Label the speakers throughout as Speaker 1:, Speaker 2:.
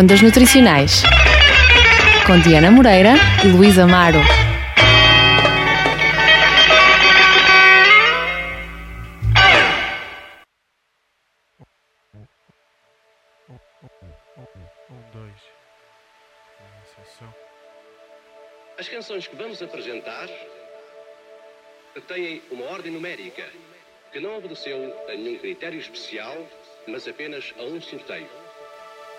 Speaker 1: Ondas Nutricionais com Diana Moreira e Luísa Amaro.
Speaker 2: As canções que vamos apresentar têm uma ordem numérica que não obedeceu a nenhum critério especial, mas apenas a um sorteio.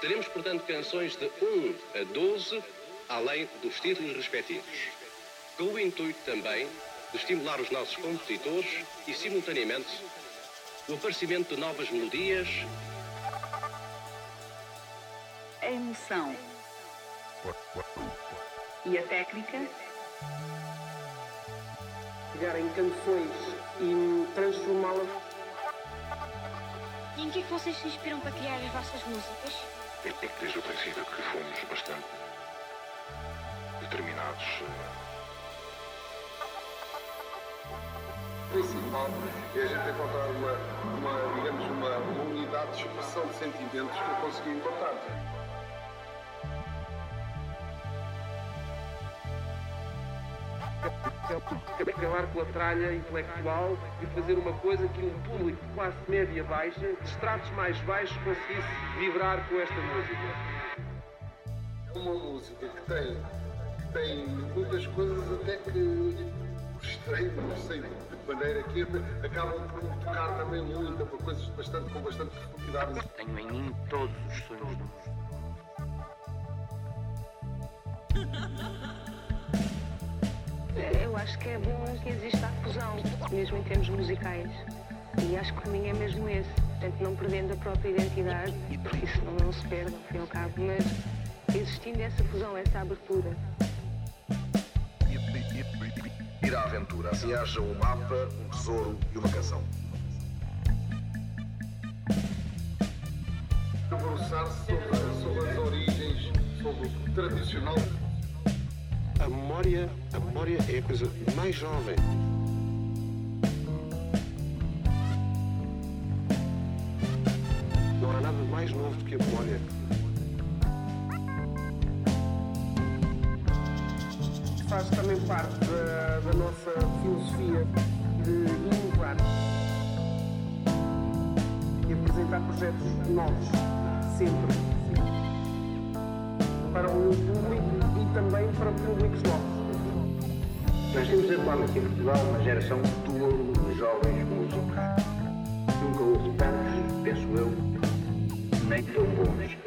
Speaker 2: Teremos, portanto, canções de 1 a 12, além dos títulos respectivos, com o intuito também de estimular os nossos compositores e, simultaneamente, o aparecimento de novas melodias
Speaker 3: a emoção e a técnica
Speaker 4: pegar em canções e transformá-las.
Speaker 5: E em que é que vocês se inspiram para criar as vossas músicas?
Speaker 6: Desde o princípio que fomos bastante determinados.
Speaker 7: O principal é a gente encontrar uma, uma digamos, uma, uma unidade de expressão de sentimentos que eu consegui encontrar.
Speaker 4: Acabar com a tralha intelectual e fazer uma coisa que um público de classe média baixa, de estratos mais baixos, conseguisse vibrar com esta música.
Speaker 7: É uma música que tem, que tem muitas coisas até que não sei de maneira que acabam por me tocar também muito, por coisas bastante, com bastante profundidade.
Speaker 8: Tenho em mim todos os sonhos do mundo.
Speaker 3: Acho que é bom que exista a fusão, mesmo em termos musicais. E acho que o caminho é mesmo esse. Portanto, não perdendo a própria identidade, porque isso não, não se perde, ao fim e ao cabo, mas existindo essa fusão, essa abertura.
Speaker 6: Ir à aventura, assim haja um mapa, um tesouro e uma canção.
Speaker 7: Debruçar-se sobre, sobre as origens, sobre o tradicional.
Speaker 2: A memória, a memória é a coisa mais jovem. Não há nada mais novo do que a memória.
Speaker 4: Faz também parte da, da nossa filosofia de inovar e apresentar projetos novos, sempre. Para um público também para públicos novos.
Speaker 8: Nós temos atualmente em Portugal uma geração de ouro de jovens músicos. Nunca houve tantos, penso eu, nem tão bons.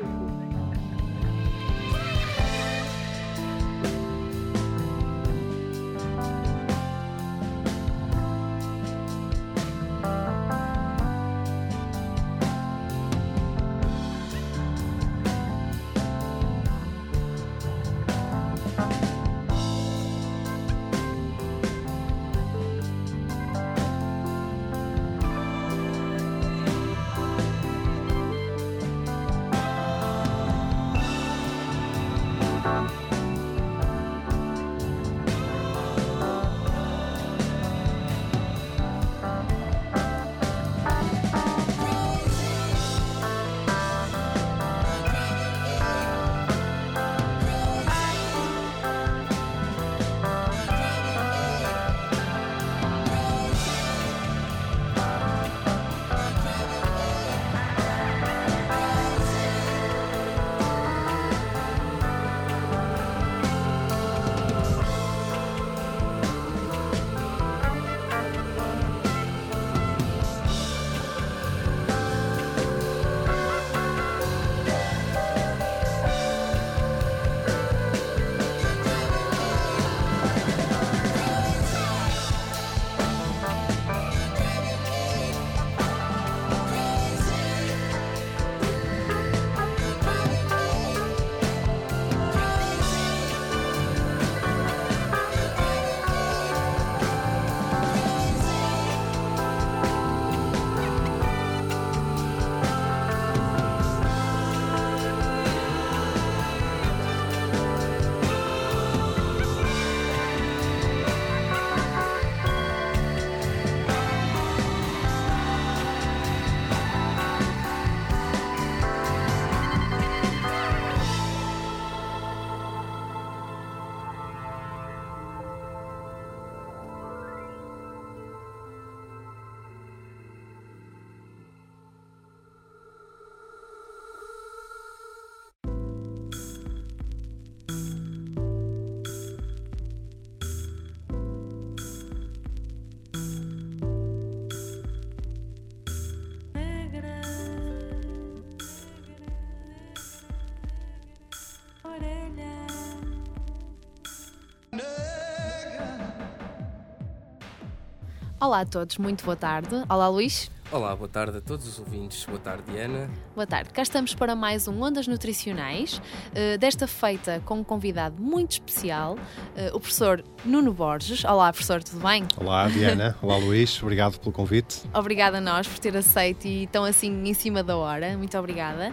Speaker 1: Olá a todos, muito boa tarde. Olá Luís.
Speaker 9: Olá, boa tarde a todos os ouvintes. Boa tarde, Diana.
Speaker 1: Boa tarde. Cá estamos para mais um Ondas Nutricionais, uh, desta feita com um convidado muito especial, uh, o professor Nuno Borges. Olá, professor, tudo bem?
Speaker 10: Olá, Diana. Olá, Luís. Obrigado pelo convite.
Speaker 1: Obrigada a nós por ter aceito e tão assim em cima da hora. Muito obrigada.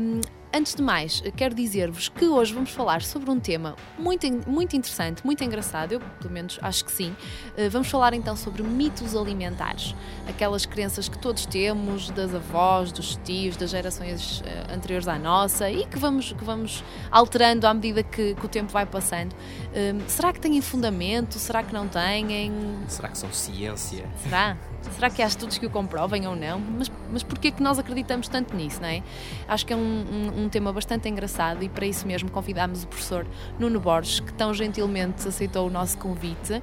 Speaker 1: Um, Antes de mais, quero dizer-vos que hoje vamos falar sobre um tema muito, muito interessante, muito engraçado, eu pelo menos acho que sim. Eh, vamos falar então sobre mitos alimentares, aquelas crenças que todos temos, das avós, dos tios, das gerações eh, anteriores à nossa e que vamos, que vamos alterando à medida que, que o tempo vai passando. Ehm, será que têm fundamento? Será que não têm?
Speaker 9: Será que são ciência?
Speaker 1: Será? Será que há estudos que o comprovem ou não? Mas, mas porquê que nós acreditamos tanto nisso, não é? Acho que é um, um, um tema bastante engraçado e para isso mesmo convidámos o professor Nuno Borges, que tão gentilmente aceitou o nosso convite. Uh,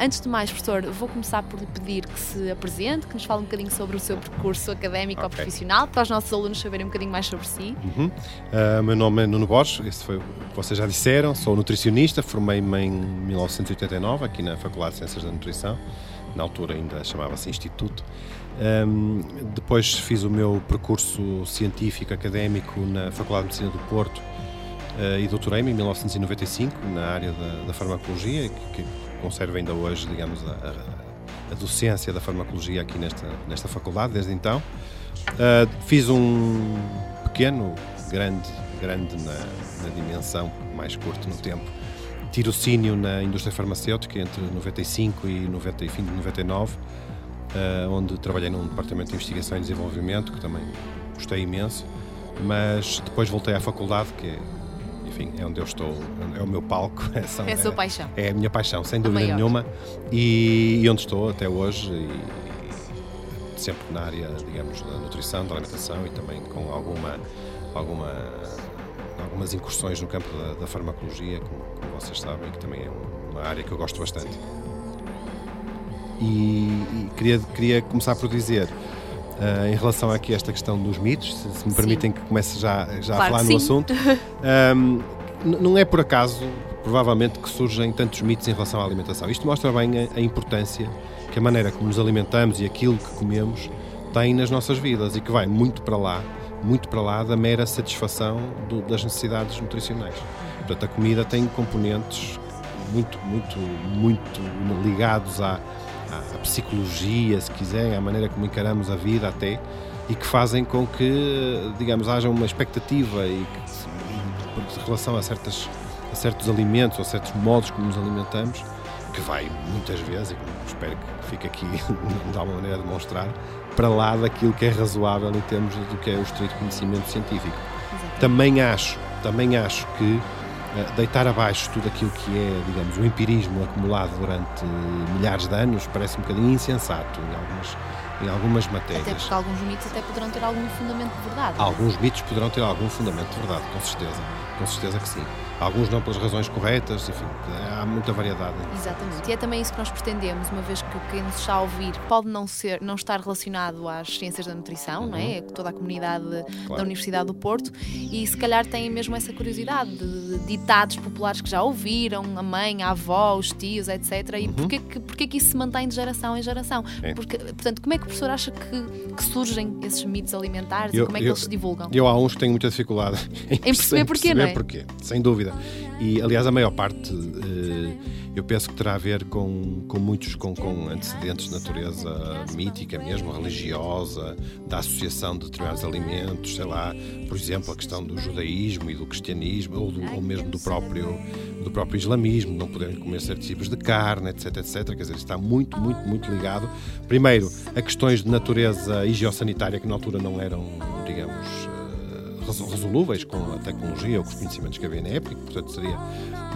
Speaker 1: antes de mais, professor, vou começar por lhe pedir que se apresente, que nos fale um bocadinho sobre o seu percurso académico okay. ou profissional, para os nossos alunos saberem um bocadinho mais sobre si.
Speaker 10: Uhum. Uh, meu nome é Nuno Borges, esse foi o que vocês já disseram, sou nutricionista, formei-me em 1989 aqui na Faculdade de Ciências da Nutrição na altura ainda chamava-se Instituto. Um, depois fiz o meu percurso científico académico na Faculdade de Medicina do Porto uh, e doutorei-me em 1995 na área da, da farmacologia, que, que, conservo ainda hoje, digamos, a, a, docência da farmacologia aqui nesta, nesta faculdade, desde então. Uh, fiz um pequeno, grande, grande na, na dimensão, mais curto no tempo, tirocínio na indústria farmacêutica entre 95 e, 90, e fim de 99, uh, onde trabalhei num departamento de investigação e desenvolvimento, que também gostei imenso, mas depois voltei à faculdade, que é, enfim, é onde eu estou, é o meu palco.
Speaker 1: É, são, é a sua é, paixão.
Speaker 10: É a minha paixão, sem dúvida nenhuma, e, e, onde estou até hoje, e sempre na área, digamos, da nutrição, da alimentação e também com alguma, alguma algumas incursões no campo da, da farmacologia, como, como, vocês sabem, que também é uma área que eu gosto bastante. E, e queria, queria começar por dizer, uh, em relação aqui a esta questão dos mitos, se, se me permitem que comece já, já claro a falar no assunto, um, não é por acaso, provavelmente, que surgem tantos mitos em relação à alimentação. Isto mostra bem a, a importância que a maneira como nos alimentamos e aquilo que comemos tem nas nossas vidas e que vai muito para lá muito para lá da mera satisfação do, das necessidades nutricionais. Portanto, a comida tem componentes muito, muito, muito ligados à, à, à psicologia, se quiserem, à maneira como encaramos a vida até, e que fazem com que, digamos, haja uma expectativa e que, em relação a, certas, a certos alimentos ou certos modos como nos alimentamos, que vai muitas vezes, e espero que fique aqui de alguma maneira demonstrar, para lá daquilo que é razoável em termos do que é o estrito conhecimento científico. Exatamente. Também acho, também acho que deitar abaixo tudo aquilo que é, digamos, o empirismo acumulado durante milhares de anos parece um bocadinho insensato em algumas, em algumas matérias.
Speaker 1: Até porque alguns mitos até poderão ter algum fundamento de verdade.
Speaker 10: Alguns mitos poderão ter algum fundamento de verdade, com certeza. Com certeza que sim alguns não pelas razões corretas, enfim, há muita variedade.
Speaker 1: Exatamente, e é também isso que nós pretendemos, uma vez que quem nos está a ouvir pode não, ser, não estar relacionado às ciências da nutrição, uhum. não é? Toda a comunidade claro. da Universidade do Porto, e se calhar têm mesmo essa curiosidade de, ditados populares que já ouviram, a mãe, a avó, os tios, etc. E uhum. porquê, que, porquê que isso se mantém de geração em geração? É. Porque, portanto, como é que o professor acha que, que surgem esses mitos alimentares eu, e como é que eu, eles se divulgam?
Speaker 10: Eu há uns que tenho muita dificuldade
Speaker 1: em, em perceber porquê, não é?
Speaker 10: porquê, sem dúvida. E, aliás, a maior parte eh, eu penso que terá a ver com, com muitos com, com antecedentes de natureza mítica mesmo, religiosa, da associação de determinados alimentos, sei lá, por exemplo, a questão do judaísmo e do cristianismo, ou, do, ou mesmo do próprio, do próprio islamismo, não poderem comer certos tipos de carne, etc, etc. Quer dizer, está muito, muito, muito ligado, primeiro, a questões de natureza higiosanitária que na altura não eram, digamos, resolúveis com a tecnologia ou com os conhecimentos que havia na época, portanto seria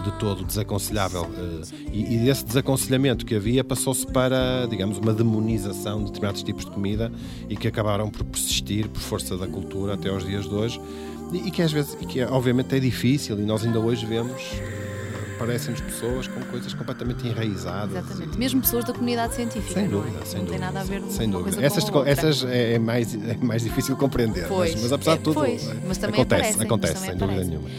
Speaker 10: de todo desaconselhável. Eh, e, e desse desaconselhamento que havia passou-se para, digamos, uma demonização de determinados tipos de comida e que acabaram por persistir por força da cultura até aos dias de hoje e que às vezes, e que obviamente é difícil e nós ainda hoje vemos parecem-nos pessoas com coisas completamente enraizadas.
Speaker 1: Exatamente, mesmo pessoas da comunidade científica.
Speaker 10: Sem dúvida,
Speaker 1: não,
Speaker 10: é? sem
Speaker 1: não
Speaker 10: dúvida.
Speaker 1: tem nada a ver
Speaker 10: sem dúvida. essas, essas é, é, mais, é mais difícil compreender,
Speaker 1: pois,
Speaker 10: mas, mas apesar
Speaker 1: é,
Speaker 10: de tudo,
Speaker 1: pois, mas também
Speaker 10: acontece,
Speaker 1: aparecem,
Speaker 10: acontece,
Speaker 1: mas
Speaker 10: sem dúvida nenhuma.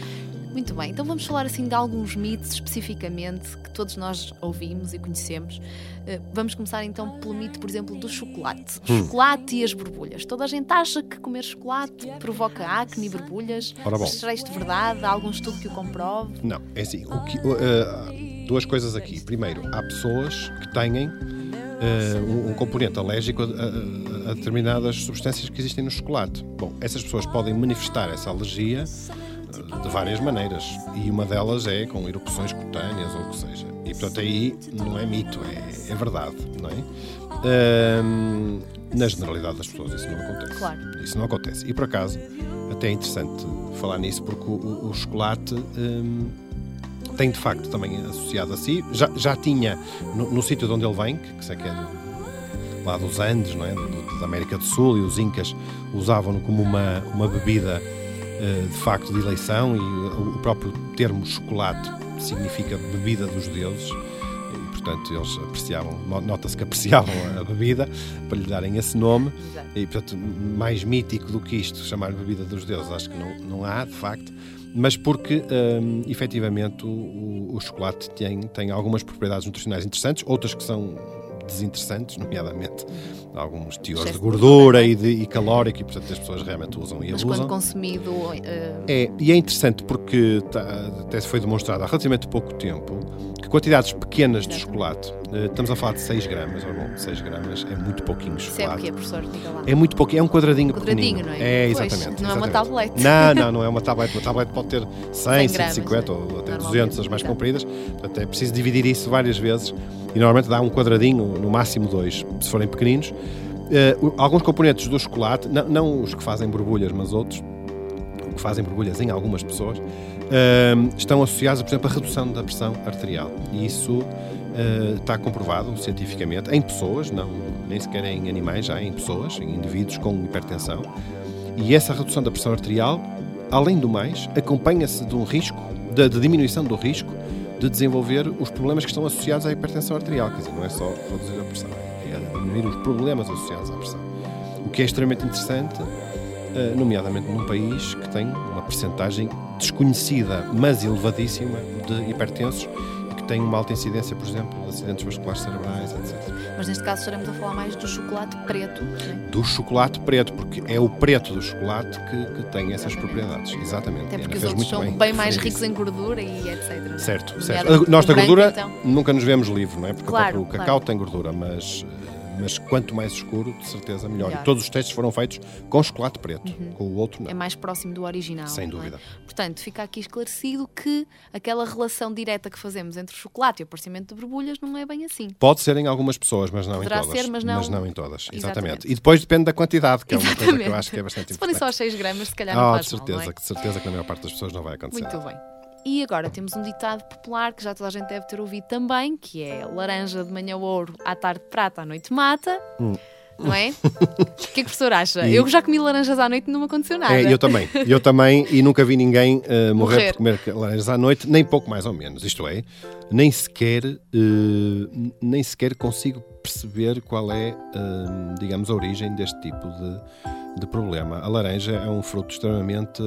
Speaker 1: Muito bem, então vamos falar assim de alguns mitos especificamente que todos nós ouvimos e conhecemos. Uh, vamos começar então pelo mito, por exemplo, do chocolate. Hum. Chocolate e as borbulhas. Toda a gente acha que comer chocolate provoca acne e borbulhas.
Speaker 10: Ora bom.
Speaker 1: Será isto verdade? Há algum estudo que o comprove?
Speaker 10: Não, é assim. O que, uh, duas coisas aqui. Primeiro, há pessoas que têm uh, um, componente alérgico a, a, a, determinadas substâncias que existem no chocolate. Bom, essas pessoas podem manifestar essa alergia eh, de várias maneiras e uma delas é com erupções cutâneas ou o que seja. E portanto aí não é mito, é, é verdade, não é? Uh, na generalidade das pessoas isso não acontece.
Speaker 1: Claro.
Speaker 10: Isso não acontece. E por acaso, até é interessante falar nisso porque o, o, chocolate. Um, tem de facto também associado a si. Já, já tinha no, no sítio de onde ele vem, que, que sei que é do, lá dos Andes, não é? da América do Sul, e os Incas usavam-no como uma, uma bebida de facto de eleição, e o, o próprio termo chocolate significa bebida dos deuses. E, portanto, eles apreciavam, nota-se que apreciavam a bebida para lhe darem esse nome. E, portanto, mais mítico do que isto, chamar bebida dos deuses, acho que não, não há, de facto mas porque um, efetivamente o, o, chocolate tem, tem algumas propriedades nutricionais interessantes, outras que são desinteressantes, nomeadamente alguns teores de gordura e, de, e calórico, e portanto as pessoas realmente usam e
Speaker 1: Mas
Speaker 10: abusam.
Speaker 1: quando consumido. Uh...
Speaker 10: É, e é interessante porque tá, até se foi demonstrado há relativamente pouco tempo quantidades pequenas de chocolate, uh, estamos a falar de 6 gramas, ou bom, 6 gramas é muito pouquinho chocolate.
Speaker 1: Isso é o quê, professor? Diga lá.
Speaker 10: É muito pouquinho, é um quadradinho,
Speaker 1: um quadradinho
Speaker 10: pequenino.
Speaker 1: não é?
Speaker 10: É,
Speaker 1: pois,
Speaker 10: exatamente.
Speaker 1: Não
Speaker 10: exatamente.
Speaker 1: é uma tablete.
Speaker 10: Não, não, não é uma tablete. Uma tablete pode ter 100,
Speaker 1: 100 gramas,
Speaker 10: 150 ou até 200, as mais
Speaker 1: Exato.
Speaker 10: compridas. Portanto, é preciso dividir isso várias vezes e normalmente dá um quadradinho, no máximo dois, se forem pequeninos. Uh, alguns componentes do chocolate, não, não, os que fazem borbulhas, mas outros que fazem borbulhas em algumas pessoas, estão associados, por exemplo, à redução da pressão arterial. E isso uh, está comprovado cientificamente em pessoas, não, nem sequer em animais, já em pessoas, em indivíduos com hipertensão. E essa redução da pressão arterial, além do mais, acompanha-se de um risco, de, de diminuição do risco de desenvolver os problemas que estão associados à hipertensão arterial. Quer dizer, não é só reduzir a pressão, é diminuir os problemas associados à pressão. O que é extremamente interessante, nomeadamente num país que tem uma percentagem desconhecida, mas elevadíssima, de hipertensos e que tem uma alta incidência, por exemplo, de acidentes vasculares cerebrais, etc.
Speaker 1: Mas neste caso estaremos a falar mais do chocolate preto, não é?
Speaker 10: Do chocolate preto, porque é o preto do chocolate que, que tem essas propriedades. Exatamente.
Speaker 1: Até porque
Speaker 10: Ana
Speaker 1: os outros são
Speaker 10: bem
Speaker 1: bem mais ricos em gordura e etc. é?
Speaker 10: Certo, certo. Nós da gordura
Speaker 1: então.
Speaker 10: nunca nos vemos livre, não é? Porque
Speaker 1: Claro,
Speaker 10: o próprio
Speaker 1: claro.
Speaker 10: cacau tem gordura, mas, mas quanto mais escuro, de certeza melhor.
Speaker 1: Melhor.
Speaker 10: E todos os testes foram feitos com chocolate preto, com o outro não.
Speaker 1: É mais próximo do original.
Speaker 10: Sem
Speaker 1: não é?
Speaker 10: dúvida.
Speaker 1: Portanto, fica aqui esclarecido que aquela relação direta que fazemos entre o chocolate e o aparecimento de borbulhas não é bem assim.
Speaker 10: Pode ser em algumas pessoas, mas não
Speaker 1: Poderá
Speaker 10: em todas.
Speaker 1: ser, mas não-
Speaker 10: em todas, exatamente.
Speaker 1: Exatamente.
Speaker 10: E depois depende da quantidade, que é uma coisa que eu
Speaker 1: Exatamente.
Speaker 10: acho que é bastante
Speaker 1: Se forem
Speaker 10: importante.
Speaker 1: só as 6 gramas, se calhar não
Speaker 10: Ah,
Speaker 1: faz
Speaker 10: de
Speaker 1: mal,
Speaker 10: certeza,
Speaker 1: não é?
Speaker 10: de certeza que na maior parte das pessoas não vai acontecer.
Speaker 1: Muito bem. E agora temos um ditado popular que já toda a gente deve ter ouvido também, que é laranja de manhã ouro, à tarde prata, à noite mata. Não é? O que é que o professor acha?
Speaker 10: Hum. E-
Speaker 1: Eu já comi laranjas à noite e não me aconteceu nada.
Speaker 10: É, eu também, eu também, e nunca vi ninguém eh, morrer,
Speaker 1: Morrer.
Speaker 10: por comer laranjas à noite, nem pouco mais ou menos. Isto é, nem sequer, eh, nem sequer consigo perceber qual é, eh, digamos, a origem deste tipo de, de problema. A laranja é um fruto extremamente,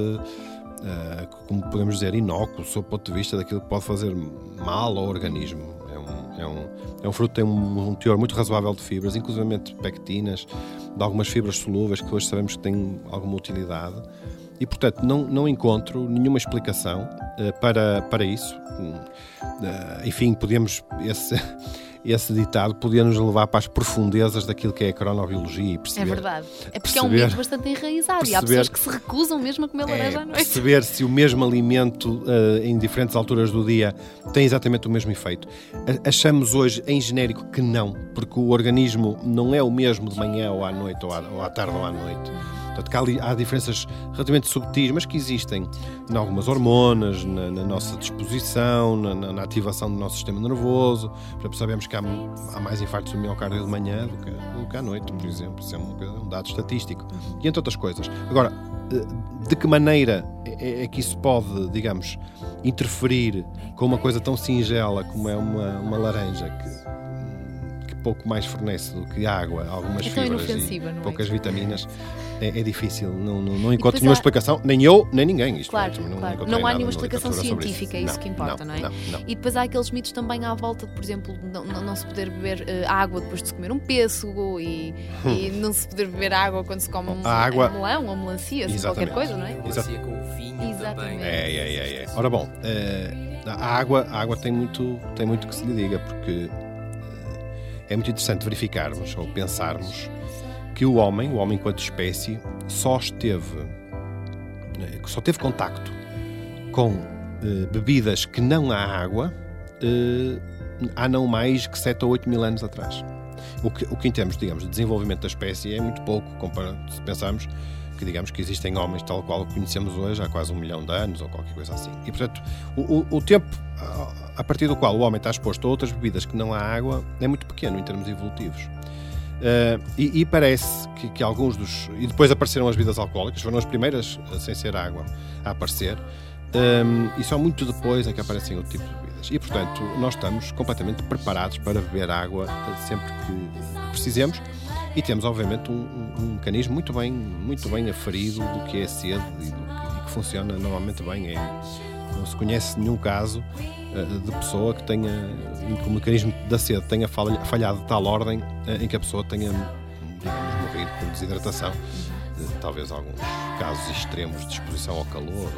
Speaker 10: eh, como podemos dizer, inócuo, sob o ponto de vista daquilo que pode fazer mal ao organismo. É um, é um, é um fruto que tem um, um teor muito razoável de fibras, inclusive pectinas, de algumas fibras solúveis que hoje sabemos que têm alguma utilidade. E, portanto, não, não encontro nenhuma explicação eh, para, para isso. Eh, enfim, podemos. Esse, esse ditado podia nos levar para as profundezas daquilo que é a cronobiologia e
Speaker 1: É
Speaker 10: perceber.
Speaker 1: verdade. É porque é um
Speaker 10: perceber-
Speaker 1: mito bastante enraizado e há
Speaker 10: perceber-
Speaker 1: pessoas que se recusam mesmo a comer laranja à
Speaker 10: É,
Speaker 1: noite.
Speaker 10: perceber se o mesmo alimento eh, em diferentes alturas do dia tem exatamente o mesmo efeito. Achamos hoje em genérico que não, porque o organismo não é o mesmo de manhã ou à noite, ou à, ou à tarde ou à noite. Portanto, há, há diferenças relativamente subtis, mas que existem em algumas hormonas, na, na nossa disposição, na, na- ativação do nosso sistema nervoso. Por sabemos que há, há mais infartos do miocárdio de manhã do que, do que à noite, por exemplo. Isso é coisa- um dado estatístico. E entre outras coisas. Agora, eh, de que maneira é, é que isso pode, digamos, interferir com uma coisa tão singela como é uma, uma laranja que pouco mais fornece do que água, algumas
Speaker 1: É
Speaker 10: fibras e
Speaker 1: não é?
Speaker 10: poucas vitaminas, é, é difícil. Não, não, não encontro nenhuma
Speaker 1: há-
Speaker 10: explicação, nem eu, nem ninguém. Isto
Speaker 1: Claro,
Speaker 10: é,
Speaker 1: claro.
Speaker 10: encontrei
Speaker 1: Não há nenhuma explicação científica, é isso que importa, não, é?
Speaker 10: Não, não.
Speaker 1: E depois há aqueles mitos também à volta de, por exemplo, não, não, não se poder beber eh, água depois de se comer um pêssego e, e não se poder beber água quando se come um,
Speaker 10: Hum. A água-
Speaker 1: um melão ou melancia, assim, qualquer coisa, não é?
Speaker 9: Melancia com o vinho
Speaker 1: Exatamente.
Speaker 9: também.
Speaker 10: É, é, é, é. Ora bom, eh, a água, a água tem, muito, tem muito que se lhe diga, porque é muito interessante verificarmos ou pensarmos que o homem, o homem enquanto espécie, só esteve, eh, só teve contacto com eh, bebidas que não há água eh, há não mais que 7 ou 8 mil anos atrás. O que, o que em termos, digamos, de desenvolvimento da espécie é muito pouco, comparado, se pensarmos que digamos que existem homens tal qual conhecemos hoje há quase um milhão de anos ou qualquer coisa assim. E portanto, o, o- o tempo a- partir do qual o homem está exposto a outras bebidas que não há água é muito pequeno em termos evolutivos. Eh, e, e parece que, que alguns dos. E depois apareceram as bebidas alcoólicas, foram as primeiras, eh, sem ser água, a aparecer. Um, e só muito depois é que aparecem outro tipo de bebidas. E, portanto, nós estamos completamente preparados para beber água eh, sempre que precisemos e temos, obviamente, um, um- mecanismo muito bem, muito bem aferido do que é sede e, do que, e que funciona normalmente bem. É, não se conhece nenhum caso eh, de pessoa que tenha, em que o mecanismo da sede tenha falha- falhado de tal ordem eh, em que a pessoa tenha, digamos, morrido por desidratação. Eh, Talvez alguns casos extremos de exposição ao calor ou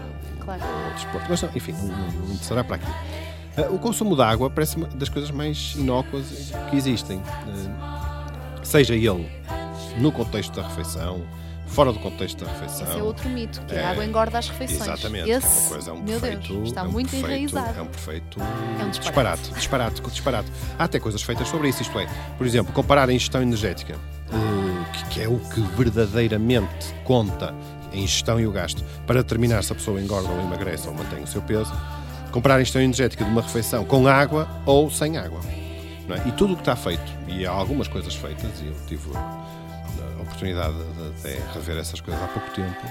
Speaker 1: Claro.
Speaker 10: ou desporto. Mas, não, enfim, não, não, será para aqui. O consumo de água parece uma das coisas mais inócuas que existem. Seja ele no contexto da refeição, fora do contexto da refeição.
Speaker 1: Esse é outro mito, que
Speaker 10: É,
Speaker 1: a água engorda as refeições.
Speaker 10: Exatamente.
Speaker 1: Esse,
Speaker 10: é uma coisa, é um
Speaker 1: meu
Speaker 10: perfeito,
Speaker 1: Deus, está
Speaker 10: é um
Speaker 1: muito
Speaker 10: perfeito,
Speaker 1: enraizado.
Speaker 10: É um perfeito
Speaker 1: É um disparate.
Speaker 10: disparate, disparate. Há até coisas feitas sobre isso, isto é, por exemplo, comparar a ingestão energética, eh, que, é o que verdadeiramente conta a ingestão e o gasto, para determinar se a pessoa engorda ou emagrece ou mantém o seu peso, comparar a ingestão energética de uma refeição com água ou sem água. é? E tudo o que está feito, e há algumas coisas feitas, e eu tive oportunidade de, de rever essas coisas há pouco tempo,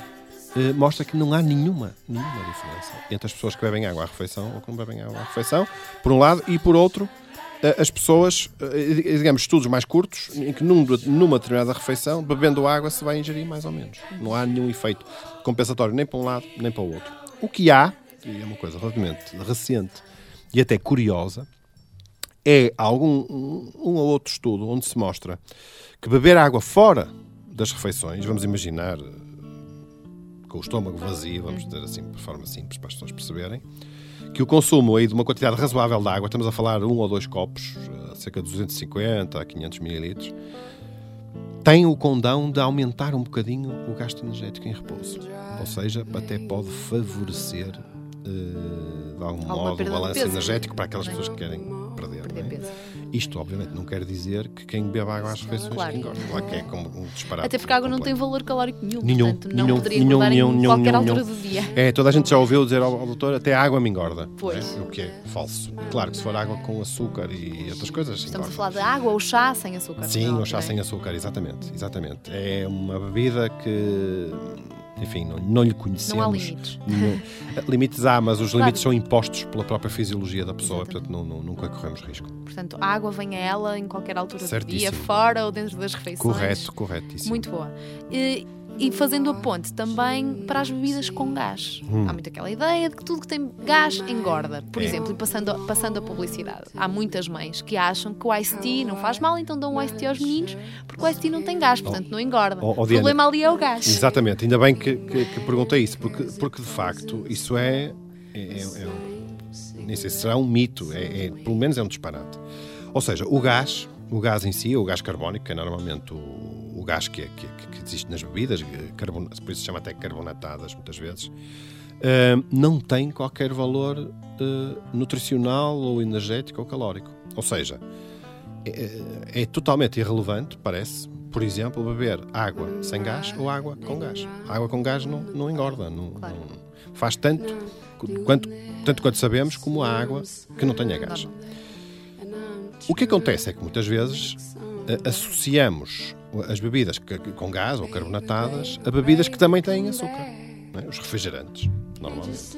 Speaker 10: eh, mostra que não há nenhuma, nenhuma diferença entre as pessoas que bebem água à refeição ou que não bebem água à refeição, por um lado, e por outro, eh, as pessoas, eh, digamos, estudos mais curtos, em que num- numa determinada refeição, bebendo água, se vai ingerir mais ou menos. Não há nenhum efeito compensatório nem para um lado nem para o outro. O que há, e é uma coisa relativamente recente e até curiosa, é algum um, um ou outro estudo onde se mostra que beber água fora das refeições, vamos imaginar eh, com o estômago vazio, vamos dizer assim, de forma simples para as pessoas perceberem, que o consumo aí de uma quantidade razoável de água, estamos a falar um ou dois copos, eh, cerca de 250 a 500 mililitros, tem o condão de aumentar um bocadinho o gasto energético em repouso. Ou seja, até pode favorecer, eh, de algum
Speaker 1: Alguma
Speaker 10: modo, o balanço energético para aquelas pessoas que querem perder. não é? Isto, obviamente, não quer dizer que quem bebe água às refeições
Speaker 1: Claro.
Speaker 10: que engorda. Claro que é como um disparate.
Speaker 1: Até porque a água não tem
Speaker 10: completo.
Speaker 1: valor calórico nenhum,
Speaker 10: Nenhum,
Speaker 1: portanto não
Speaker 10: nenhum,
Speaker 1: poderia
Speaker 10: nenhum,
Speaker 1: engordar
Speaker 10: nenhum,
Speaker 1: em
Speaker 10: nenhum,
Speaker 1: qualquer
Speaker 10: nenhum,
Speaker 1: altura do dia.
Speaker 10: É, toda a gente já ouviu dizer ao, ao doutor até a água me engorda.
Speaker 1: Pois.
Speaker 10: É, o que é falso. Claro que se for água com açúcar e outras coisas,
Speaker 1: Estamos a
Speaker 10: engorda.
Speaker 1: falar de água ou chá sem açúcar.
Speaker 10: Sim,
Speaker 1: não,
Speaker 10: ou chá
Speaker 1: não é?
Speaker 10: sem açúcar, exatamente, exatamente. É uma bebida que, enfim, não, não lhe conhecemos.
Speaker 1: Não há limites.
Speaker 10: Não- limites há, mas os
Speaker 1: Claro.
Speaker 10: limites são impostos pela própria fisiologia da pessoa, portanto não, nunca corremos risco.
Speaker 1: Portanto, a água vem a ela em qualquer altura do dia,
Speaker 10: Certíssimo.
Speaker 1: fora ou dentro das refeições.
Speaker 10: Correto, corretíssimo.
Speaker 1: Muito boa. E, e fazendo a ponte também para as bebidas com gás.
Speaker 10: Hum.
Speaker 1: Há muito aquela ideia de que tudo que tem gás engorda. Por
Speaker 10: É.
Speaker 1: exemplo, e passando, passando a publicidade. Há muitas mães que acham que o Ice Tea não faz mal, então dão o Ice Tea aos meninos, porque o Ice Tea não tem gás, portanto não engorda.
Speaker 10: Oh, oh,
Speaker 1: o problema ali é o gás.
Speaker 10: Exatamente, ainda bem que, que, que perguntei isso, porque, porque de facto isso é, é, é- é um- nem sei se será um mito, é, é- pelo menos é um disparate. Ou seja, o gás, o gás em si, o gás carbónico, que é normalmente o, o gás que, é- que, que- que existe nas bebidas, carbon, por isso se chama até carbonatadas muitas vezes, eh, não tem qualquer valor eh, nutricional ou energético ou calórico. Ou seja, é, é totalmente irrelevante, parece, por exemplo, beber água sem gás ou água com gás. A água com gás não, não engorda, não, não- faz tanto quanto, tanto quanto sabemos como a água que não tenha gás. O que acontece é que muitas vezes eh, associamos as bebidas que- com gás ou carbonatadas a bebidas que também têm açúcar, é? os refrigerantes, normalmente.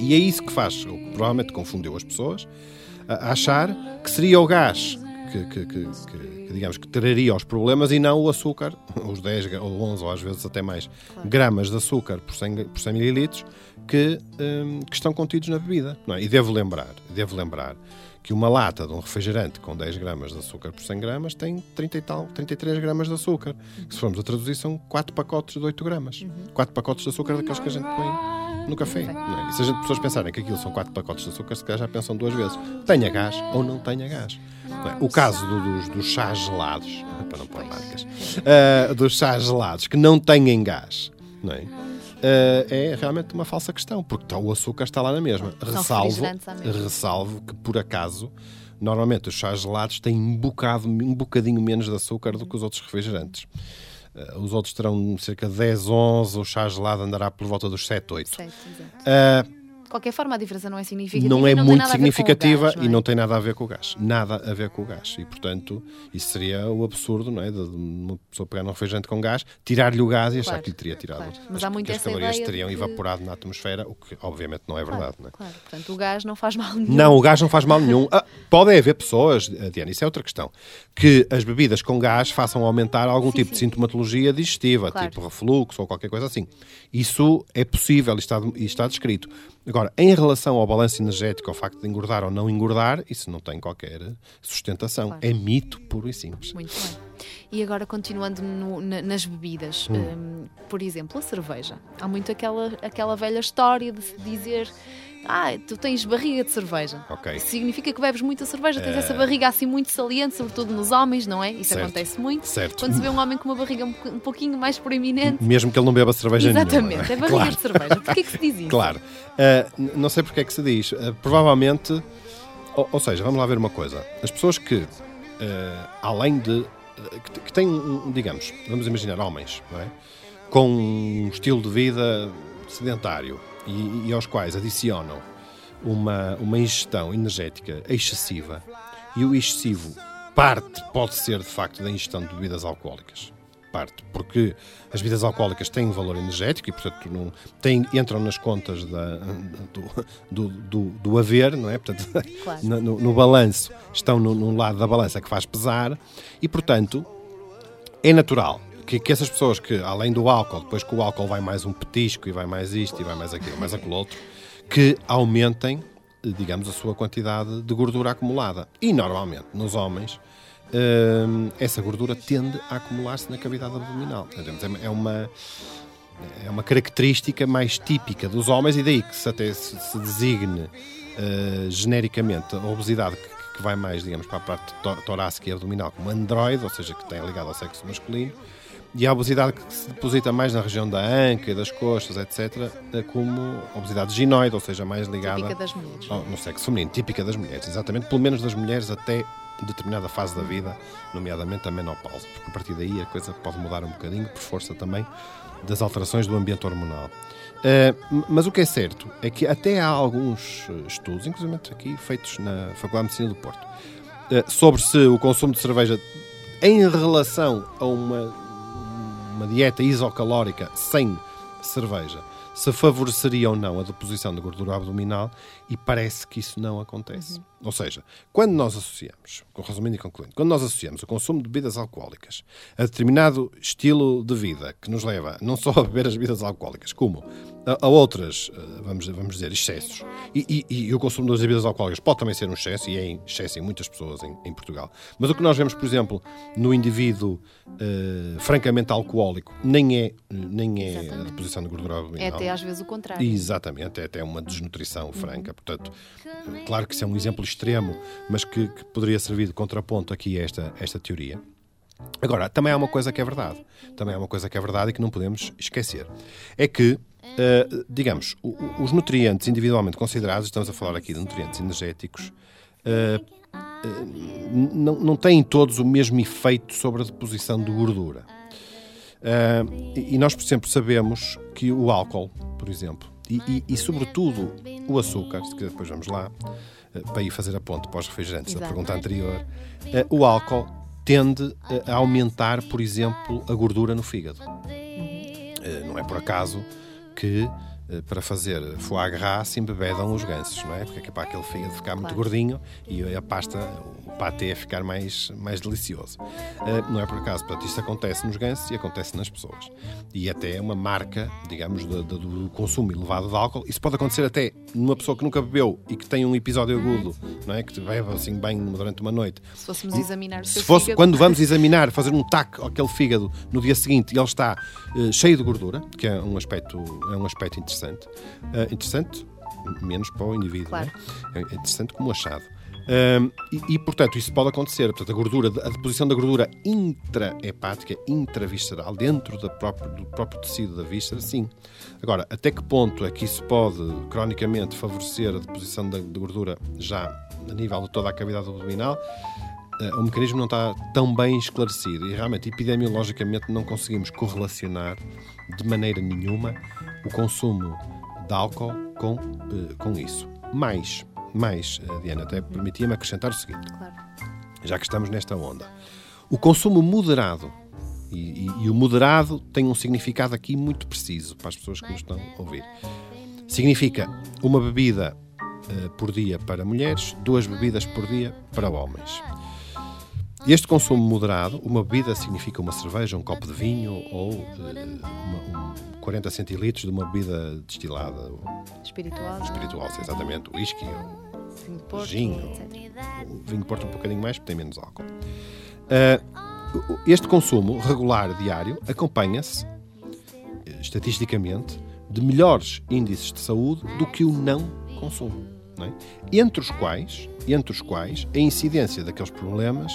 Speaker 10: E é isso que faz, ou que provavelmente confundiu as pessoas, a achar que seria o gás que que, que, que, que, digamos, que traria os problemas e não o açúcar, os 10 ou 11 ou às vezes até mais claro. gramas de açúcar por 100, por 100 mililitros que, um, que estão contidos na bebida. Não é? E devo lembrar, devo lembrar que uma lata de um refrigerante com 10 gramas de açúcar por 100 gramas tem 30 e tal, 33 gramas de açúcar. Se formos a traduzir, são 4 pacotes de 8 gramas. Uhum. 4 pacotes de açúcar daqueles que a gente põe no café. É? E se as pessoas pensarem que aquilo são 4 pacotes de açúcar, se calhar já pensam duas vezes. Tenha gás ou não tenha gás. É? O caso do, dos, dos chás gelados, para não pôr marcas, uh, dos chás gelados que não têm gás, não é? Uh, é realmente uma falsa questão, porque tá, o açúcar está lá na mesma. Ressalvo, ressalvo que, por acaso, normalmente os chás gelados têm um, bocado, um bocadinho menos de açúcar do que os outros refrigerantes. Uh, os outros terão cerca de 10, 11, o chá gelado andará por volta dos 7, 8. 7, uh,
Speaker 1: de qualquer forma, a diferença não é significativa.
Speaker 10: Não é não muito significativa gás, não é? e não tem nada a ver com o gás. Nada a ver com o gás. E, portanto, isso seria o absurdo, não é? De uma pessoa pegar um refrigerante com gás, tirar-lhe o gás e achar claro, que lhe teria tirado. Claro. Mas há muito as calorias teriam que... evaporado na atmosfera, o que obviamente não é verdade. Claro, não é?
Speaker 1: claro. Portanto, o gás não faz mal nenhum.
Speaker 10: Não, o gás não faz mal nenhum. Ah, podem haver pessoas, Diana, isso é outra questão, que as bebidas com gás façam aumentar algum sim, tipo sim. de sintomatologia digestiva, tipo refluxo ou qualquer coisa assim. Isso é possível e está, e está descrito. Agora, em relação ao balanço energético, ao facto de engordar ou não engordar, isso não tem qualquer sustentação. Claro. É mito puro e simples.
Speaker 1: Muito bem. E agora, continuando no, na, nas bebidas, hum. um, por exemplo, a cerveja. Há muito aquela, aquela velha história de se dizer ah, tu tens barriga de cerveja.
Speaker 10: Ok.
Speaker 1: Significa que bebes muita cerveja, tens uh... essa barriga assim muito saliente, sobretudo nos homens, não é? Isso certo. acontece muito.
Speaker 10: Certo.
Speaker 1: Quando se vê um homem com uma barriga um pouquinho mais proeminente.
Speaker 10: Mesmo que ele não beba cerveja
Speaker 1: Exatamente,
Speaker 10: nenhuma.
Speaker 1: é barriga claro. de cerveja. Porquê que se diz isso?
Speaker 10: Claro. Uh, não sei porque é que se diz. Uh, provavelmente, ou, ou, seja, vamos lá ver uma coisa. As pessoas que, além de. Que, que, têm, digamos, vamos imaginar homens, não é? Com um estilo de vida sedentário e, e aos quais adicionam uma, uma ingestão energética excessiva e o excessivo parte pode ser de facto da ingestão de bebidas alcoólicas parte, porque as bebidas alcoólicas têm um valor energético e, portanto, não, têm, entram nas contas da, do, do, do, do haver, não é? Portanto, claro. no, no, balanço, estão no, no, lado da balança que faz pesar e, portanto, é natural que, que, essas pessoas que, além do álcool, depois que o álcool vai mais um petisco e vai mais isto e vai mais aquilo, mais aquilo outro, que aumentem, digamos, a sua quantidade de gordura acumulada. E, normalmente, nos homens, hum, essa gordura tende a acumular-se na cavidade abdominal. É, é uma é uma característica mais típica dos homens e daí que se até se, se designe uh, genericamente a obesidade que, que, vai mais, digamos, para a parte torácica e abdominal como androide, ou seja, que tem ligado ao sexo masculino, e a obesidade que se deposita mais na região da anca e das coxas, etc., é como obesidade ginoide, ou seja, mais ligada
Speaker 1: típica das mulheres.
Speaker 10: Ao, no sexo feminino, típica das mulheres, exatamente, pelo menos das mulheres até determinada fase da vida, nomeadamente a menopausa, porque a partir daí a coisa pode mudar um bocadinho, por força também das alterações do ambiente hormonal. Uh, mas o que é certo é que até há alguns estudos, inclusive aqui feitos na Faculdade de Medicina do Porto, uh, sobre se o consumo de cerveja em relação a uma uma dieta isocalórica sem cerveja se favoreceria ou não a deposição de gordura abdominal e parece que isso não acontece. Uhum. Ou seja, quando nós associamos, resumindo e concluindo, quando nós associamos o consumo de bebidas alcoólicas a determinado estilo de vida que nos leva não só a beber as bebidas alcoólicas, como a, a outras, eh, vamos, vamos dizer, excessos, e, e, e, o consumo das bebidas alcoólicas pode também ser um excesso, e é em excesso em muitas pessoas em, em Portugal. Mas o que nós vemos, por exemplo, no indivíduo uh, francamente alcoólico, nem é, nem é a deposição de gordura abdominal.
Speaker 1: É até às vezes o contrário.
Speaker 10: Exatamente, é até uma desnutrição franca. Portanto, claro que isso é um exemplo extremo, mas que, que poderia servir de contraponto aqui a esta, esta teoria. Agora, também há uma coisa que é verdade. Também há uma coisa que é verdade e que não podemos esquecer. É que, uh, digamos, os nutrientes individualmente considerados, estamos a falar aqui de nutrientes energéticos, uh, uh, não, não têm todos o mesmo efeito sobre a deposição de gordura. e nós, por exemplo, sabemos que o álcool, por exemplo, e, e, e, sobretudo o açúcar, que depois vamos lá, para ir fazer a ponte para os refrigerantes, Exato. a pergunta anterior, eh, o álcool tende a aumentar, por exemplo, a gordura no fígado. Uhum. Não é por acaso que eh, para fazer foie gras se embebedam os gansos, não é? Porque é que para aquele fígado ficar muito
Speaker 1: Claro.
Speaker 10: gordinho e a pasta, o patê ficar mais, mais delicioso. Eh, Não é por acaso, portanto, isto acontece nos gansos e acontece nas pessoas. E até é uma marca, digamos, do, do- consumo elevado de álcool. Isso pode acontecer até numa pessoa que nunca bebeu e que tem um episódio agudo, não é? Que bebe assim bem durante uma noite.
Speaker 1: Se fôssemos examinar o
Speaker 10: Se fosse
Speaker 1: fígado-
Speaker 10: quando vamos examinar, fazer um tac àquele fígado no dia seguinte e ele está eh, cheio de gordura, que é um aspecto, é um aspecto interessante. Eh, interessante, menos para o indivíduo,
Speaker 1: Claro.
Speaker 10: não é? É interessante como achado. Ahm, e, e, portanto, isso pode acontecer. Portanto, a gordura, a deposição da gordura intrahepática, intravisceral, dentro da própria- do próprio tecido da víscera, sim. Agora, até que ponto é que isso pode, cronicamente, favorecer a deposição da, gordura já a nível de toda a cavidade abdominal? Eh, o mecanismo não está tão bem esclarecido e realmente epidemiologicamente não conseguimos correlacionar de maneira nenhuma o consumo de álcool com, eh, com isso. Mais, mais, eh, Diana, até permitia-me acrescentar o seguinte,
Speaker 1: Claro.
Speaker 10: já que estamos nesta onda. O consumo moderado, e, e- e o moderado tem um significado aqui muito preciso para as pessoas que nos estão a ouvir. Significa uma bebida eh, por dia para mulheres, duas bebidas por dia para homens. Este consumo moderado, uma bebida significa uma cerveja, um copo de vinho ou eh, uma- um 40 centilitros de uma bebida destilada, ou
Speaker 1: Espiritual.
Speaker 10: espiritual, exatamente, whisky, ou
Speaker 1: Vinho de Porto,
Speaker 10: gin,
Speaker 1: etc.
Speaker 10: o vinho de Porto um bocadinho mais porque tem menos álcool. O- este consumo regular diário acompanha-se, eh, estatisticamente, de melhores índices de saúde do que o não consumo. não é? Entre os quais, entre os quais, a incidência daqueles problemas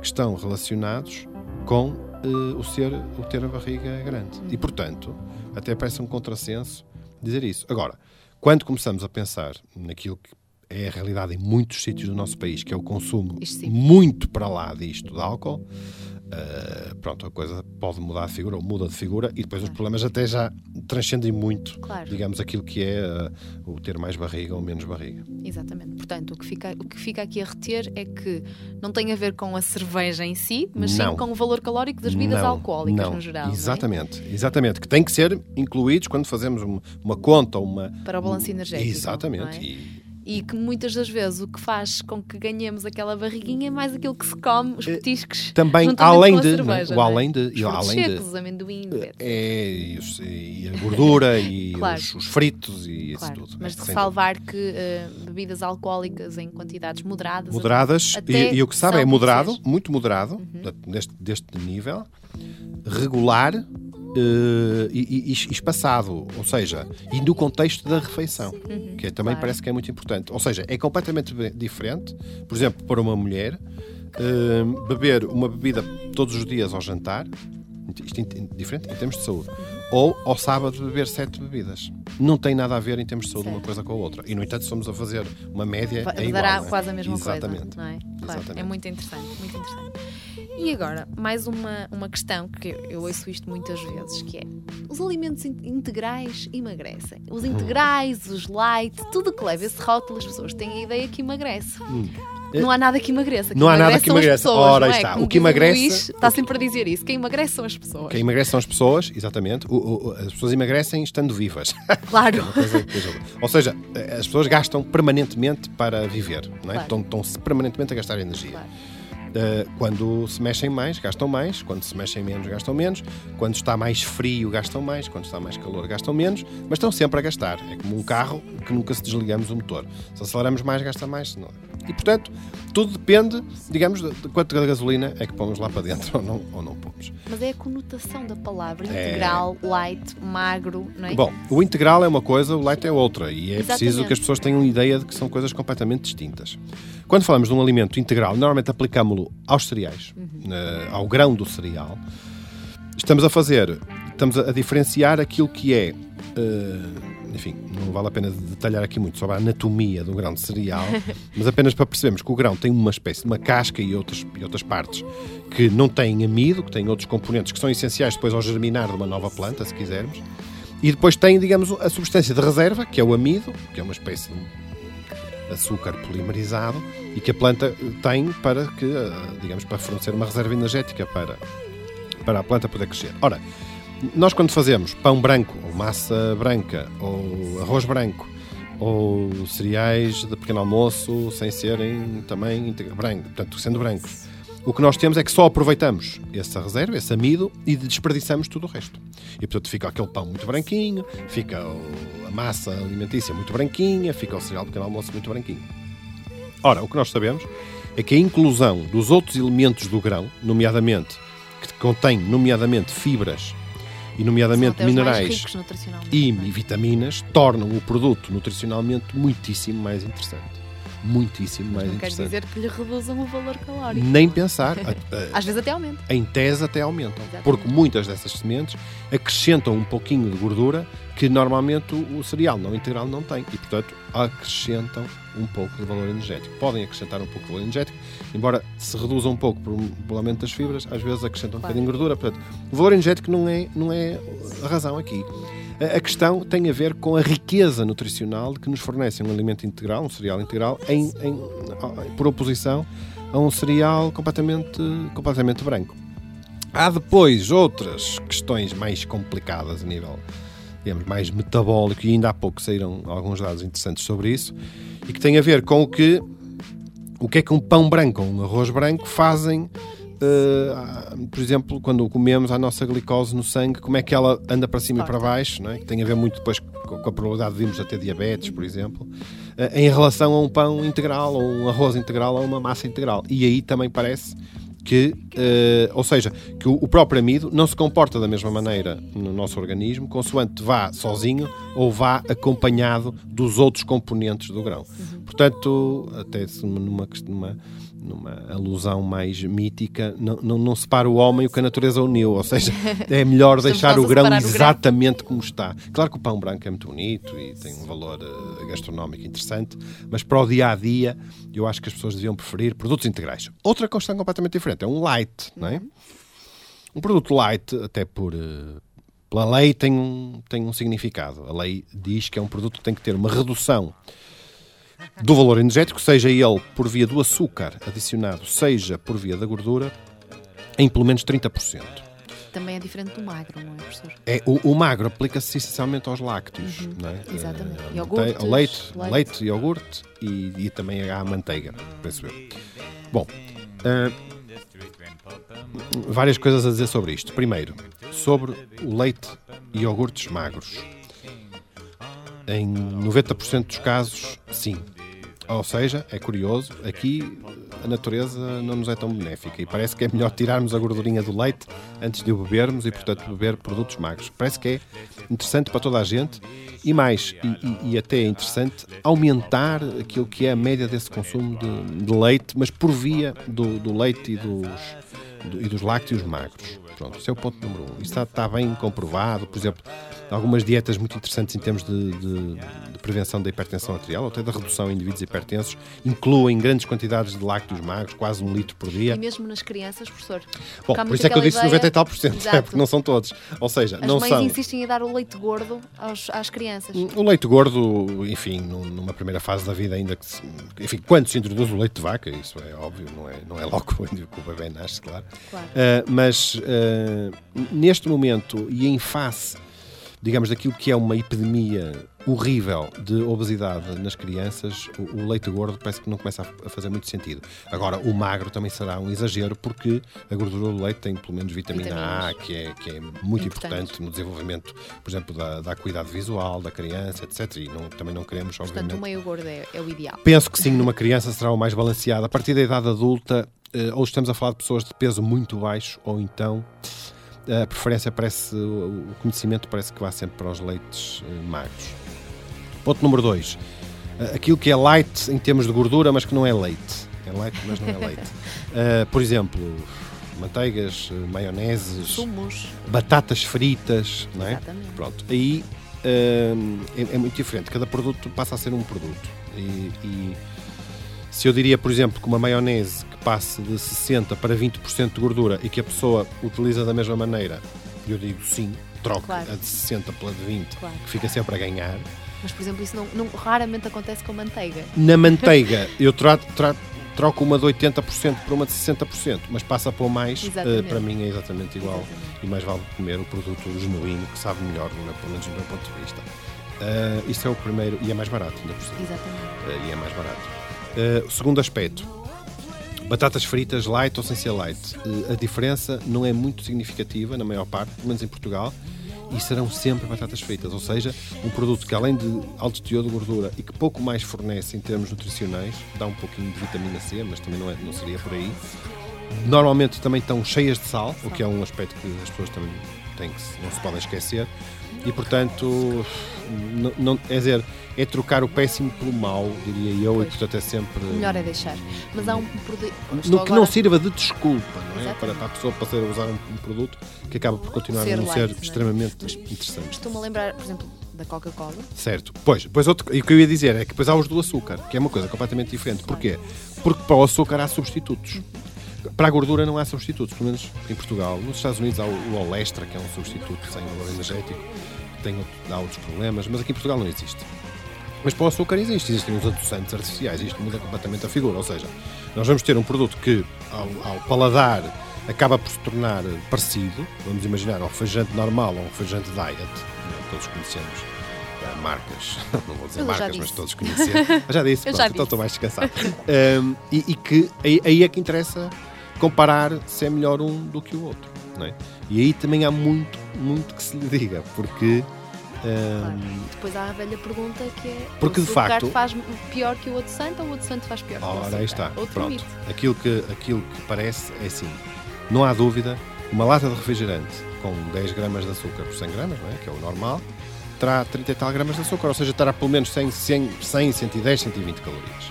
Speaker 10: que estão relacionados com eh, o, ser, o ter a barriga grande. E, portanto, até parece um contrassenso dizer isso. Agora, quando começamos a pensar naquilo que é a realidade em muitos sítios do nosso país, que é o consumo muito para lá disto de álcool, eh, pronto, a coisa pode mudar de figura ou muda de figura e depois os problemas até já transcendem muito,
Speaker 1: Claro.
Speaker 10: digamos, aquilo que é eh, o ter mais barriga ou menos barriga.
Speaker 1: Exatamente. Portanto, o que, fica, o que fica aqui a reter é que não tem a ver com a cerveja em si, mas
Speaker 10: Não.
Speaker 1: sim com o valor calórico das bebidas
Speaker 10: Não,
Speaker 1: alcoólicas
Speaker 10: não.
Speaker 1: no geral. é?
Speaker 10: Exatamente, exatamente. Que têm que ser incluídos quando fazemos uma, uma conta uma.
Speaker 1: Para o balanço energético,
Speaker 10: Exatamente.
Speaker 1: não é?
Speaker 10: E-
Speaker 1: E que muitas das vezes o que faz com que ganhemos aquela barriguinha é mais aquilo que se come, os petiscos.
Speaker 10: Eh, também,
Speaker 1: juntamente
Speaker 10: além de,
Speaker 1: cerveja,
Speaker 10: o
Speaker 1: não é?
Speaker 10: além de,
Speaker 1: Os
Speaker 10: além de,
Speaker 1: secos, os amendoim, etc.
Speaker 10: é, e, os- e a gordura e
Speaker 1: Claro.
Speaker 10: os, os fritos e isso
Speaker 1: Claro,
Speaker 10: tudo.
Speaker 1: mas
Speaker 10: é,
Speaker 1: de ressalvar que eh, bebidas alcoólicas em quantidades moderadas.
Speaker 10: moderadas e, e o que se sabe é moderado, muito moderado,
Speaker 1: Uhum.
Speaker 10: deste, deste nível, regular eh, e, e- espaçado, ou seja, e no contexto da refeição,
Speaker 1: Uhum,
Speaker 10: que é- também
Speaker 1: claro.
Speaker 10: parece que é muito importante. Ou seja, é completamente diferente, por exemplo, para uma mulher, eh, beber uma bebida todos os dias ao jantar, isto é diferente em termos de saúde, ou ao sábado beber sete bebidas. Não tem nada a ver em termos de saúde uma coisa com a outra. E, no entanto, somos a fazer uma média.
Speaker 1: Va-
Speaker 10: é igual,
Speaker 1: dará
Speaker 10: é?
Speaker 1: quase a mesma
Speaker 10: Exatamente.
Speaker 1: coisa, é? Claro,
Speaker 10: Exatamente.
Speaker 1: é muito interessante, muito interessante. E agora, mais uma, uma questão que eu, eu ouço isto muitas vezes, que é os alimentos in- integrais emagrecem. Os integrais, os light, tudo que leva esse rótulo, as pessoas têm a ideia que emagrece. Não há nada que emagreça.
Speaker 10: Hum. Não há nada que emagreça.
Speaker 1: pessoas,
Speaker 10: Ora,
Speaker 1: é?
Speaker 10: está.
Speaker 1: Como
Speaker 10: O que emagrece-
Speaker 1: Luís, está sempre a dizer isso. Quem emagrece são as pessoas.
Speaker 10: Quem emagrece são as pessoas, exatamente. O- o- as pessoas emagrecem estando vivas.
Speaker 1: Claro.
Speaker 10: É. Ou seja, as pessoas gastam permanentemente para viver. Não é?
Speaker 1: Claro.
Speaker 10: Estão, estão-se permanentemente a gastar energia. Uh, quando se mexem mais, gastam mais. Quando se mexem menos, gastam menos. Quando está mais frio, gastam mais. Quando está mais calor, gastam menos. Mas estão sempre a gastar. É como um carro que nunca se desligamos o motor. Se aceleramos mais, gasta mais. se Não. É? E, portanto, tudo depende, digamos, de, de quanto de gasolina é que pomos lá para dentro ou não, ou não pomos.
Speaker 1: Mas é a conotação da palavra
Speaker 10: É.
Speaker 1: integral, light, magro, não é?
Speaker 10: Bom, o integral é uma coisa, o light é outra. E é preciso
Speaker 1: Exatamente.
Speaker 10: que as pessoas tenham ideia de que são coisas completamente distintas. Quando falamos de um alimento integral, normalmente aplicámo-lo aos cereais, eh, ao grão do cereal. Estamos a fazer, estamos a, a diferenciar aquilo que é. eh, enfim, não vale a pena detalhar aqui muito sobre a anatomia do grão de cereal, mas apenas para percebermos que o grão tem uma espécie de uma casca e outras, e outras partes que não têm amido, que têm outros componentes que são essenciais depois ao germinar de uma nova planta, se quisermos. E depois tem, digamos, a substância de reserva, que é o amido, que é uma espécie de açúcar polimerizado e que a planta eh, tem para que, eh, digamos, para fornecer uma reserva energética para, para a planta poder crescer. Ora, nós quando fazemos pão branco, ou massa branca, ou arroz branco, ou cereais de pequeno almoço sem serem também branco, portanto, sendo brancos, o que nós temos é que só aproveitamos essa reserva, esse amido, e desperdiçamos tudo o resto. E portanto fica aquele pão muito branquinho, fica a massa alimentícia muito branquinha, fica o cereal de pequeno almoço muito branquinho. Ora, o que nós sabemos é que a inclusão dos outros elementos do grão, nomeadamente, que contém nomeadamente fibras e nomeadamente minerais e vitaminas, tornam o produto nutricionalmente muitíssimo mais interessante. Muitíssimo Mas mais
Speaker 1: não
Speaker 10: interessante.
Speaker 1: quer dizer que lhe reduzam o valor calórico.
Speaker 10: Nem pensar.
Speaker 1: Às vezes até aumenta.
Speaker 10: Em tese até aumentam. Exatamente. Porque muitas dessas sementes acrescentam um pouquinho de gordura que normalmente o cereal não integral não tem. E, portanto, acrescentam um pouco de valor energético. Podem acrescentar um pouco de valor energético, embora se reduza um pouco pelo aumento das fibras, às vezes acrescentam um claro. bocadinho de gordura. Portanto, o valor energético não é, não é a razão aqui. A questão tem a ver com a riqueza nutricional que nos fornece um alimento integral, um cereal integral, em, em, por oposição a um cereal completamente, completamente branco. Há depois outras questões mais complicadas a nível digamos, mais metabólico, e ainda há pouco saíram alguns dados interessantes sobre isso, e que tem a ver com o que, o que é que um pão branco ou um arroz branco fazem Uh, por exemplo, quando comemos a nossa glicose no sangue, como é que ela anda para cima e para baixo, não é? que tem a ver muito depois com a probabilidade de virmos a ter diabetes, por exemplo, uh, em relação a um pão integral, ou um arroz integral, ou uma massa integral. E aí também parece que, uh, ou seja, que o, o, próprio amido não se comporta da mesma maneira no nosso organismo, consoante vá sozinho ou vá acompanhado dos outros componentes do grão. Uhum. Portanto, até numa, numa numa alusão mais mítica, não, não, não separa o homem o que a natureza uniu, ou seja, é melhor deixar o grão exatamente como está. Claro que o pão branco é muito bonito e tem um valor uh, gastronómico interessante, mas para o dia a dia eu acho que as pessoas deviam preferir produtos integrais. Outra questão completamente diferente é um light, não é? Um produto light, até por. Uh, pela lei tem um, tem um significado. A lei diz que é um produto que tem que ter uma redução do valor energético, seja ele por via do açúcar adicionado, seja por via da gordura, em pelo menos 30%.
Speaker 1: Também é diferente do magro, não é, professor?
Speaker 10: É, o, o magro aplica-se essencialmente aos lácteos, uhum, não é?
Speaker 1: Exatamente.
Speaker 10: Uh, Iogurtes, leite, leite, leite, iogurte e, e também à manteiga, penso eu. Bom, uh, várias coisas a dizer sobre isto. Primeiro, sobre o leite e iogurtes magros. Em 90% dos casos, sim. Ou seja, é curioso, aqui a natureza não nos é tão benéfica e parece que é melhor tirarmos a gordurinha do leite antes de o bebermos e, portanto, beber produtos magros. Parece que é interessante para toda a gente e mais, e, e, até é interessante, aumentar aquilo que é a média desse consumo de, de leite, mas por via do, do leite e dos, do, e dos lácteos magros. Pronto, esse é o ponto número um. Isso está, está bem comprovado. Por exemplo, algumas dietas muito interessantes em termos de, de, de, prevenção da hipertensão arterial, ou até da redução em indivíduos hipertensos, incluem grandes quantidades de lácteos magros, quase um litro por dia.
Speaker 1: E mesmo nas crianças, professor?
Speaker 10: Bom, por isso é que eu disse ideia... 90 e tal por cento, é, porque não são todos. Ou seja,
Speaker 1: As
Speaker 10: não
Speaker 1: mães
Speaker 10: são...
Speaker 1: insistem em dar o leite gordo aos, às crianças.
Speaker 10: O leite gordo, enfim, numa primeira fase da vida ainda que se... Enfim, quando se introduz o leite de vaca, isso é óbvio, não é, não é logo quando o bebê nasce, claro. Claro. Uh, mas... Uh, neste momento e em face, digamos, daquilo que é uma epidemia horrível de obesidade nas crianças, o, o, leite gordo parece que não começa a, a, fazer muito sentido. Agora, o magro também será um exagero, porque a gordura do leite tem pelo menos vitamina Vitaminas. A, que é, que é muito importante. importante. no desenvolvimento, por exemplo, da, da cuidado visual da criança, etc. E não, também não queremos,
Speaker 1: Portanto,
Speaker 10: obviamente.
Speaker 1: Portanto, o meio gordo é, é o ideal.
Speaker 10: Penso que sim, numa criança será o mais balanceado. A partir da idade adulta, ou estamos a falar de pessoas de peso muito baixo, ou então a preferência parece, o conhecimento parece que vai sempre para os leites uh, magros. Ponto número 2. Uh, eh, aquilo que é light em termos de gordura, mas que não é leite. É light, mas não é leite. Uh, por exemplo, manteigas, maioneses,
Speaker 1: Sumos.
Speaker 10: batatas fritas, não é?
Speaker 1: Exatamente.
Speaker 10: Pronto. Aí é, é, muito diferente. Cada produto passa a ser um produto. E, e se eu diria, por exemplo, que uma maionese passe de 60% para 20% de gordura e que a pessoa utiliza da mesma maneira, eu digo sim, troque claro. a de 60 pela de 20, claro. que fica sempre a ganhar.
Speaker 1: Mas, por exemplo, isso não, não, raramente acontece com manteiga.
Speaker 10: Na manteiga, eu trato, trato troco uma de 80% por uma de 60%, mas passa a pôr mais, uh, para mim é exatamente igual. Exatamente. E mais vale comer o produto genuíno, que sabe melhor, né, pelo menos do meu ponto de vista. Uh, isso é o primeiro, e é mais barato, ainda por cima.
Speaker 1: Exatamente.
Speaker 10: Uh, e é mais barato. o segundo aspecto, batatas fritas light ou sem ser light. a diferença não é muito significativa, na maior parte, pelo menos em Portugal e serão sempre batatas fritas, ou seja, um produto que além de alto teor de gordura e que pouco mais fornece em termos nutricionais, dá um pouquinho de vitamina C, mas também não, é, não seria por aí. Normalmente também estão cheias de sal, o que é um aspecto que as pessoas também têm que não se podem esquecer. E portanto, não, não, é dizer, é trocar o péssimo pelo mau, diria eu, pois. e portanto é sempre.
Speaker 1: Melhor é deixar. Mas há um produto.
Speaker 10: No que não sirva de desculpa, não é? Para, para, a pessoa poder usar um, produto que acaba por continuar ser a não light, ser não é? extremamente Mas, interessante.
Speaker 1: Estou-me a lembrar, por exemplo, da Coca-Cola.
Speaker 10: Certo. Pois, pois outro, e o que eu ia dizer é que depois há os do açúcar, que é uma coisa completamente diferente. Porquê? Porque para o açúcar há substitutos. Para a gordura não há substitutos, pelo menos em Portugal. Nos Estados Unidos há o Olestra, que é um substituto sem valor energético, tem, há outros problemas, mas aqui em Portugal não existe. Mas para o açúcar existe, existem os adoçantes artificiais, isto muda completamente a figura. Ou seja, nós vamos ter um produto que, ao, ao paladar, acaba por se tornar parecido. Vamos imaginar um refrigerante normal ou um refrigerante diet, todos conhecemos marcas, não vou dizer marcas, mas todos conhecemos. já disse, pronto, já então estou mais descansado. Um, e, e, que aí, aí, é que interessa comparar se é melhor um do que o outro. Não é? E aí também há muito, muito que se lhe diga, porque
Speaker 1: Claro. Depois há a velha pergunta que é
Speaker 10: porque
Speaker 1: o
Speaker 10: de facto
Speaker 1: faz pior que o outro santo ou o outro santo faz pior que o outro
Speaker 10: Ora, aí está. Outro Pronto. Aquilo que, aquilo que parece é assim, não há dúvida, uma lata de refrigerante com 10 gramas de açúcar por 100 gramas, não é? que é o normal, terá 30 e tal gramas de açúcar, ou seja, terá pelo menos 100, 100, 100 110, 120 calorias.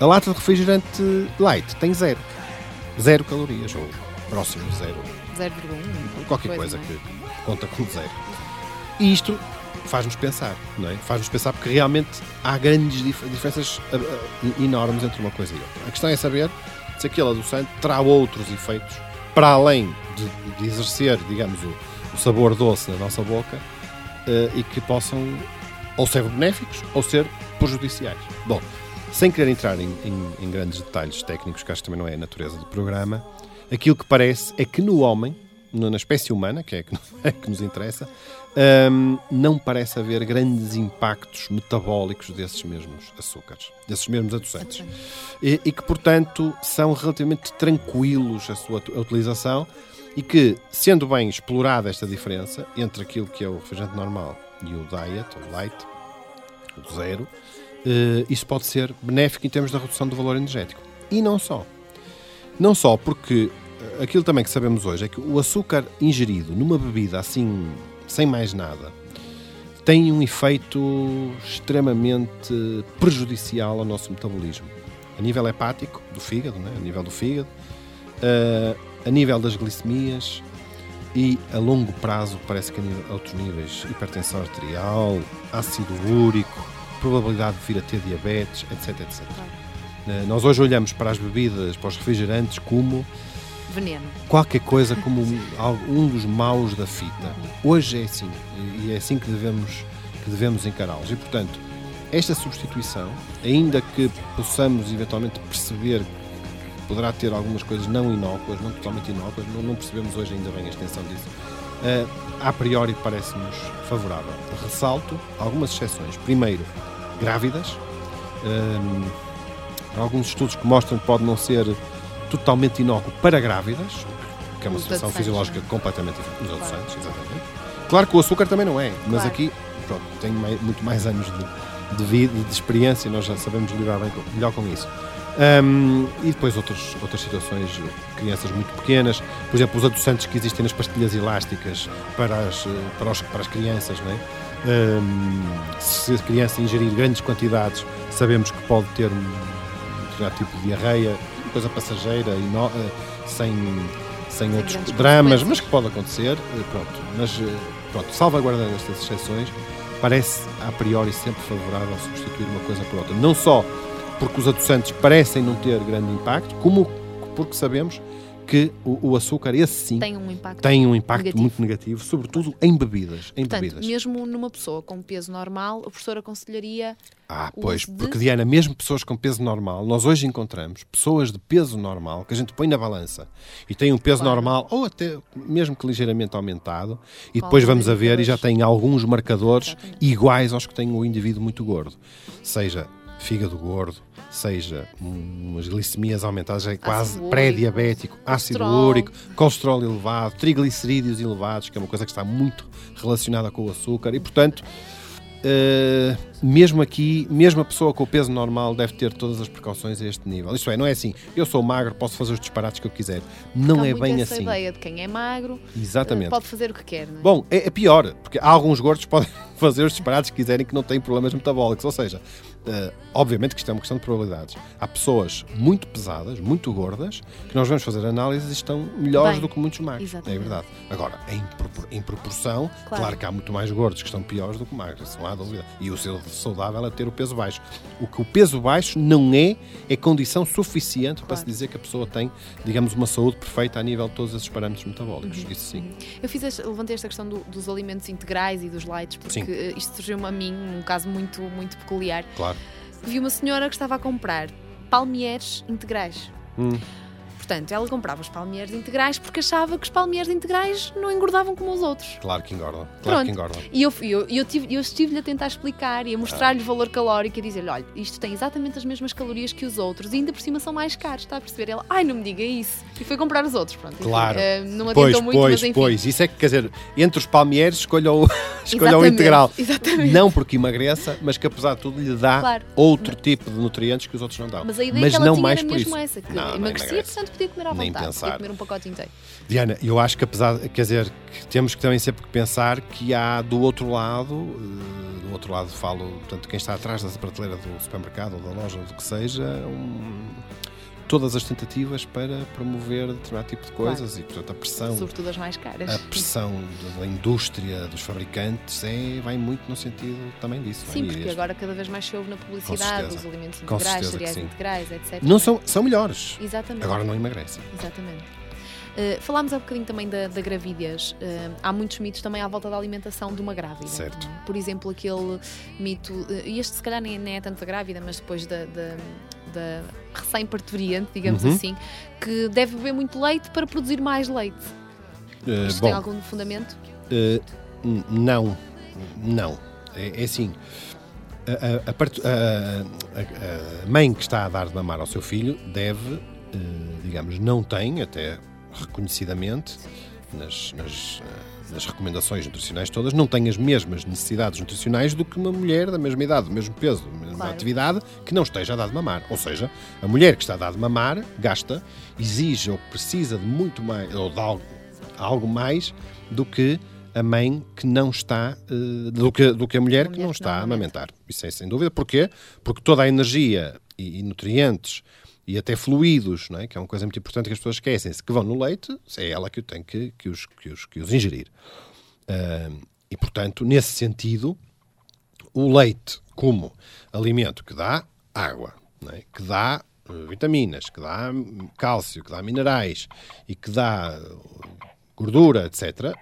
Speaker 10: A lata de refrigerante light tem zero. Zero calorias, ou próximo zero.
Speaker 1: 0,1.
Speaker 10: Qualquer coisa, coisa é? que conta com zero. E isto faz-nos pensar, não é? Faz-nos pensar porque realmente há grandes dif diferenças uh, uh, enormes entre uma coisa e outra. A questão é saber se aquele adoçante terá outros efeitos para além de, de exercer, digamos, o, o, sabor doce na nossa boca e que possam ou ser benéficos ou ser prejudiciais. Bom, sem querer entrar em, em, em grandes detalhes técnicos, que acho que também não é a natureza do programa, aquilo que parece é que no homem, na espécie humana, que é que, é que nos interessa, um, não parece haver grandes impactos metabólicos desses mesmos açúcares, desses mesmos adoçantes. E, e, que, portanto, são relativamente tranquilos a sua a utilização e que, sendo bem explorada esta diferença entre aquilo que é o refrigerante normal e o diet, o light, o zero, uh, isso pode ser benéfico em termos da redução do valor energético. E não só. Não só porque eh, aquilo também que sabemos hoje é que o açúcar ingerido numa bebida assim sem mais nada, tem um efeito extremamente prejudicial ao nosso metabolismo. A nível hepático, do fígado, né? a nível do fígado, uh, a nível das glicemias e a longo prazo parece que a outros níveis, hipertensão arterial, ácido úrico, probabilidade de vir a ter diabetes, etc. etc. Uh, nós hoje olhamos para as bebidas, para os refrigerantes como
Speaker 1: veneno.
Speaker 10: Qualquer coisa como um, dos maus da fita. Hoje é assim, e é assim que devemos, que devemos encará-los. E, portanto, esta substituição, ainda que possamos eventualmente perceber poderá ter algumas coisas não inócuas, não totalmente inócuas, não, não percebemos hoje ainda bem a extensão disso, uh, a priori parece-nos favorável. Ressalto algumas exceções. Primeiro, grávidas. Um, alguns estudos que mostram que pode não ser totalmente inócuo para grávidas, que é uma situação fisiológica é? completamente diferente. Os adoçantes, exatamente. Claro que o açúcar também não é, mas claro. aqui pronto, tem mais, muito mais anos de, de vida, de experiência, nós já sabemos lidar bem, melhor com isso. Um, e depois outros, outras situações, crianças muito pequenas, por exemplo, os adoçantes que existem nas pastilhas elásticas para as, para os, para as crianças, não é? Um, se a criança ingerir grandes quantidades, sabemos que pode ter um determinado tipo de diarreia, coisa passageira e no, uh, sem, sem outros dramas, mas que pode acontecer. Uh, pronto, mas uh, pronto, salvaguardando estas exceções, parece a priori sempre favorável substituir uma coisa por outra. Não só porque os adoçantes parecem não ter grande impacto, como porque sabemos que o, açúcar, esse sim,
Speaker 1: Tem um impacto.
Speaker 10: tem um impacto
Speaker 1: negativo.
Speaker 10: muito negativo, sobretudo em bebidas. Em
Speaker 1: Portanto,
Speaker 10: bebidas.
Speaker 1: mesmo numa pessoa com peso normal, o professor aconselharia
Speaker 10: Ah, pois,
Speaker 1: de-
Speaker 10: porque Diana, mesmo pessoas com peso normal, nós hoje encontramos pessoas de peso normal que a gente põe na balança e têm um peso
Speaker 1: Claro.
Speaker 10: normal ou até mesmo que ligeiramente aumentado e depois vamos a ver e já têm alguns marcadores
Speaker 1: Exatamente.
Speaker 10: iguais aos que tem o indivíduo muito gordo, seja fígado gordo, seja um- umas glicemias aumentadas, é quase pré-diabético, ácido
Speaker 1: colesterol.
Speaker 10: úrico, colesterol elevado, triglicerídeos elevados, que é uma coisa que está muito relacionada com o açúcar e, portanto, Uh, mesmo aqui, mesmo a pessoa com o peso normal deve ter todas as precauções a este nível. Isto é, não é assim, eu sou magro, posso fazer os disparates que eu quiser. Não é bem
Speaker 1: essa
Speaker 10: assim.
Speaker 1: ideia de quem é magro
Speaker 10: Exatamente.
Speaker 1: eh, pode fazer o que quer, não é?
Speaker 10: Bom, é, é pior, porque há alguns gordos que podem fazer os disparates que quiserem que não têm problemas metabólicos. Ou seja, uh, obviamente que isto é uma questão de probabilidades. Há pessoas muito pesadas, muito gordas, que nós vamos fazer análises e estão melhores
Speaker 1: Bem,
Speaker 10: do que muitos magros.
Speaker 1: exatamente.
Speaker 10: É verdade. Agora, em, em proporção,
Speaker 1: Claro.
Speaker 10: claro. que há muito mais gordos que estão piores do que magros, isso não há dúvida. E o ser saudável é ter o peso baixo. O que o peso baixo não é, é condição suficiente para se dizer que a pessoa tem, digamos, uma saúde perfeita a nível de todos esses parâmetros metabólicos.
Speaker 1: Uhum.
Speaker 10: Isso sim.
Speaker 1: Eu fiz este- levantei esta questão do- dos alimentos integrais e dos lights, porque
Speaker 10: Sim.
Speaker 1: isto surgiu-me a mim, um caso muito, muito peculiar.
Speaker 10: Claro.
Speaker 1: Vi uma senhora que estava a comprar palmieres integrais.
Speaker 10: Hum.
Speaker 1: Portanto, ela comprava os palmieres integrais porque achava que os palmieres integrais não engordavam como os outros.
Speaker 10: Claro que engordam. Claro
Speaker 1: Pronto.
Speaker 10: que engordam.
Speaker 1: E eu, eu, eu, tive- eu estive-lhe a tentar explicar e a mostrar-lhe o valor calórico e a dizer-lhe: olha, isto tem exatamente as mesmas calorias que os outros e ainda por cima são mais caros, está a perceber? Ela, ai, não me diga isso. E foi comprar os outros, pronto. enfim,
Speaker 10: Claro.
Speaker 1: eh, não adiantou
Speaker 10: Pois,
Speaker 1: muito,
Speaker 10: pois,
Speaker 1: mas enfim.
Speaker 10: pois. Isso é que, quer dizer, entre os palmeiros, escolha o, escolha o integral.
Speaker 1: exatamente.
Speaker 10: Não porque emagreça, mas que apesar de tudo lhe dá
Speaker 1: Claro.
Speaker 10: outro tipo de nutrientes que os outros não dão.
Speaker 1: Mas a ideia
Speaker 10: mas
Speaker 1: que ela
Speaker 10: não
Speaker 1: tinha
Speaker 10: mais
Speaker 1: era mesmo
Speaker 10: isso.
Speaker 1: essa, que
Speaker 10: Não, não
Speaker 1: emagrecia,
Speaker 10: emagrece.
Speaker 1: portanto podia comer à
Speaker 10: Nem
Speaker 1: vontade,
Speaker 10: pensar.
Speaker 1: podia comer um pacote inteiro.
Speaker 10: Diana, eu acho que apesar, quer dizer, que temos que também sempre pensar que há do outro lado, eh, do outro lado falo, portanto, quem está atrás da prateleira do supermercado ou da loja ou do que seja, um, todas as tentativas para promover determinado tipo de
Speaker 1: Claro.
Speaker 10: coisas e, portanto, a pressão
Speaker 1: Sobretudo as mais caras.
Speaker 10: a pressão da- indústria, dos fabricantes, é, vai muito no sentido também disso. é?
Speaker 1: Sim,
Speaker 10: E
Speaker 1: porque
Speaker 10: este-
Speaker 1: agora cada vez mais se ouve na publicidade os alimentos integrais, cereais integrais, etc.
Speaker 10: Não são, são melhores.
Speaker 1: Exatamente.
Speaker 10: Agora não emagrecem.
Speaker 1: Exatamente. Uh, falámos há bocadinho também da, da gravidez. Uh, há muitos mitos também à volta da alimentação de uma grávida.
Speaker 10: Certo.
Speaker 1: Por exemplo, aquele mito, uh, e este se calhar nem, nem é tanto da grávida, mas depois da, da, da recém-parturiente, digamos
Speaker 10: Uhum.
Speaker 1: assim, que deve beber muito leite para produzir mais leite.
Speaker 10: Eh,
Speaker 1: Isto
Speaker 10: bom,
Speaker 1: tem algum fundamento?
Speaker 10: N- não, não. É, é assim. A, a- a part- a- a- a mãe que está a dar de mamar ao seu filho deve, eh, digamos, não tem, até reconhecidamente, nas, nas, nas recomendações nutricionais todas, não tem as mesmas necessidades nutricionais do que uma mulher da mesma idade, do mesmo peso, da mesma
Speaker 1: Claro.
Speaker 10: atividade, que não esteja a dar de mamar. Ou seja, a mulher que está a dar de mamar gasta, exige ou precisa de muito mais, ou de algo, algo mais do que a mãe que não está, eh, do, que, do que a mulher que não está a amamentar. Isso é sem dúvida. Porquê? Porque toda a energia e, e nutrientes e até fluidos, não é? que é uma coisa muito importante que as pessoas esquecem-se, que vão no leite, é ela que tem que, que, os, que, os, que os ingerir. Ah, e, portanto, nesse sentido, o leite como alimento que dá água, é? que dá eh, vitaminas, que dá hum, cálcio, que dá minerais e que dá gordura, etc.,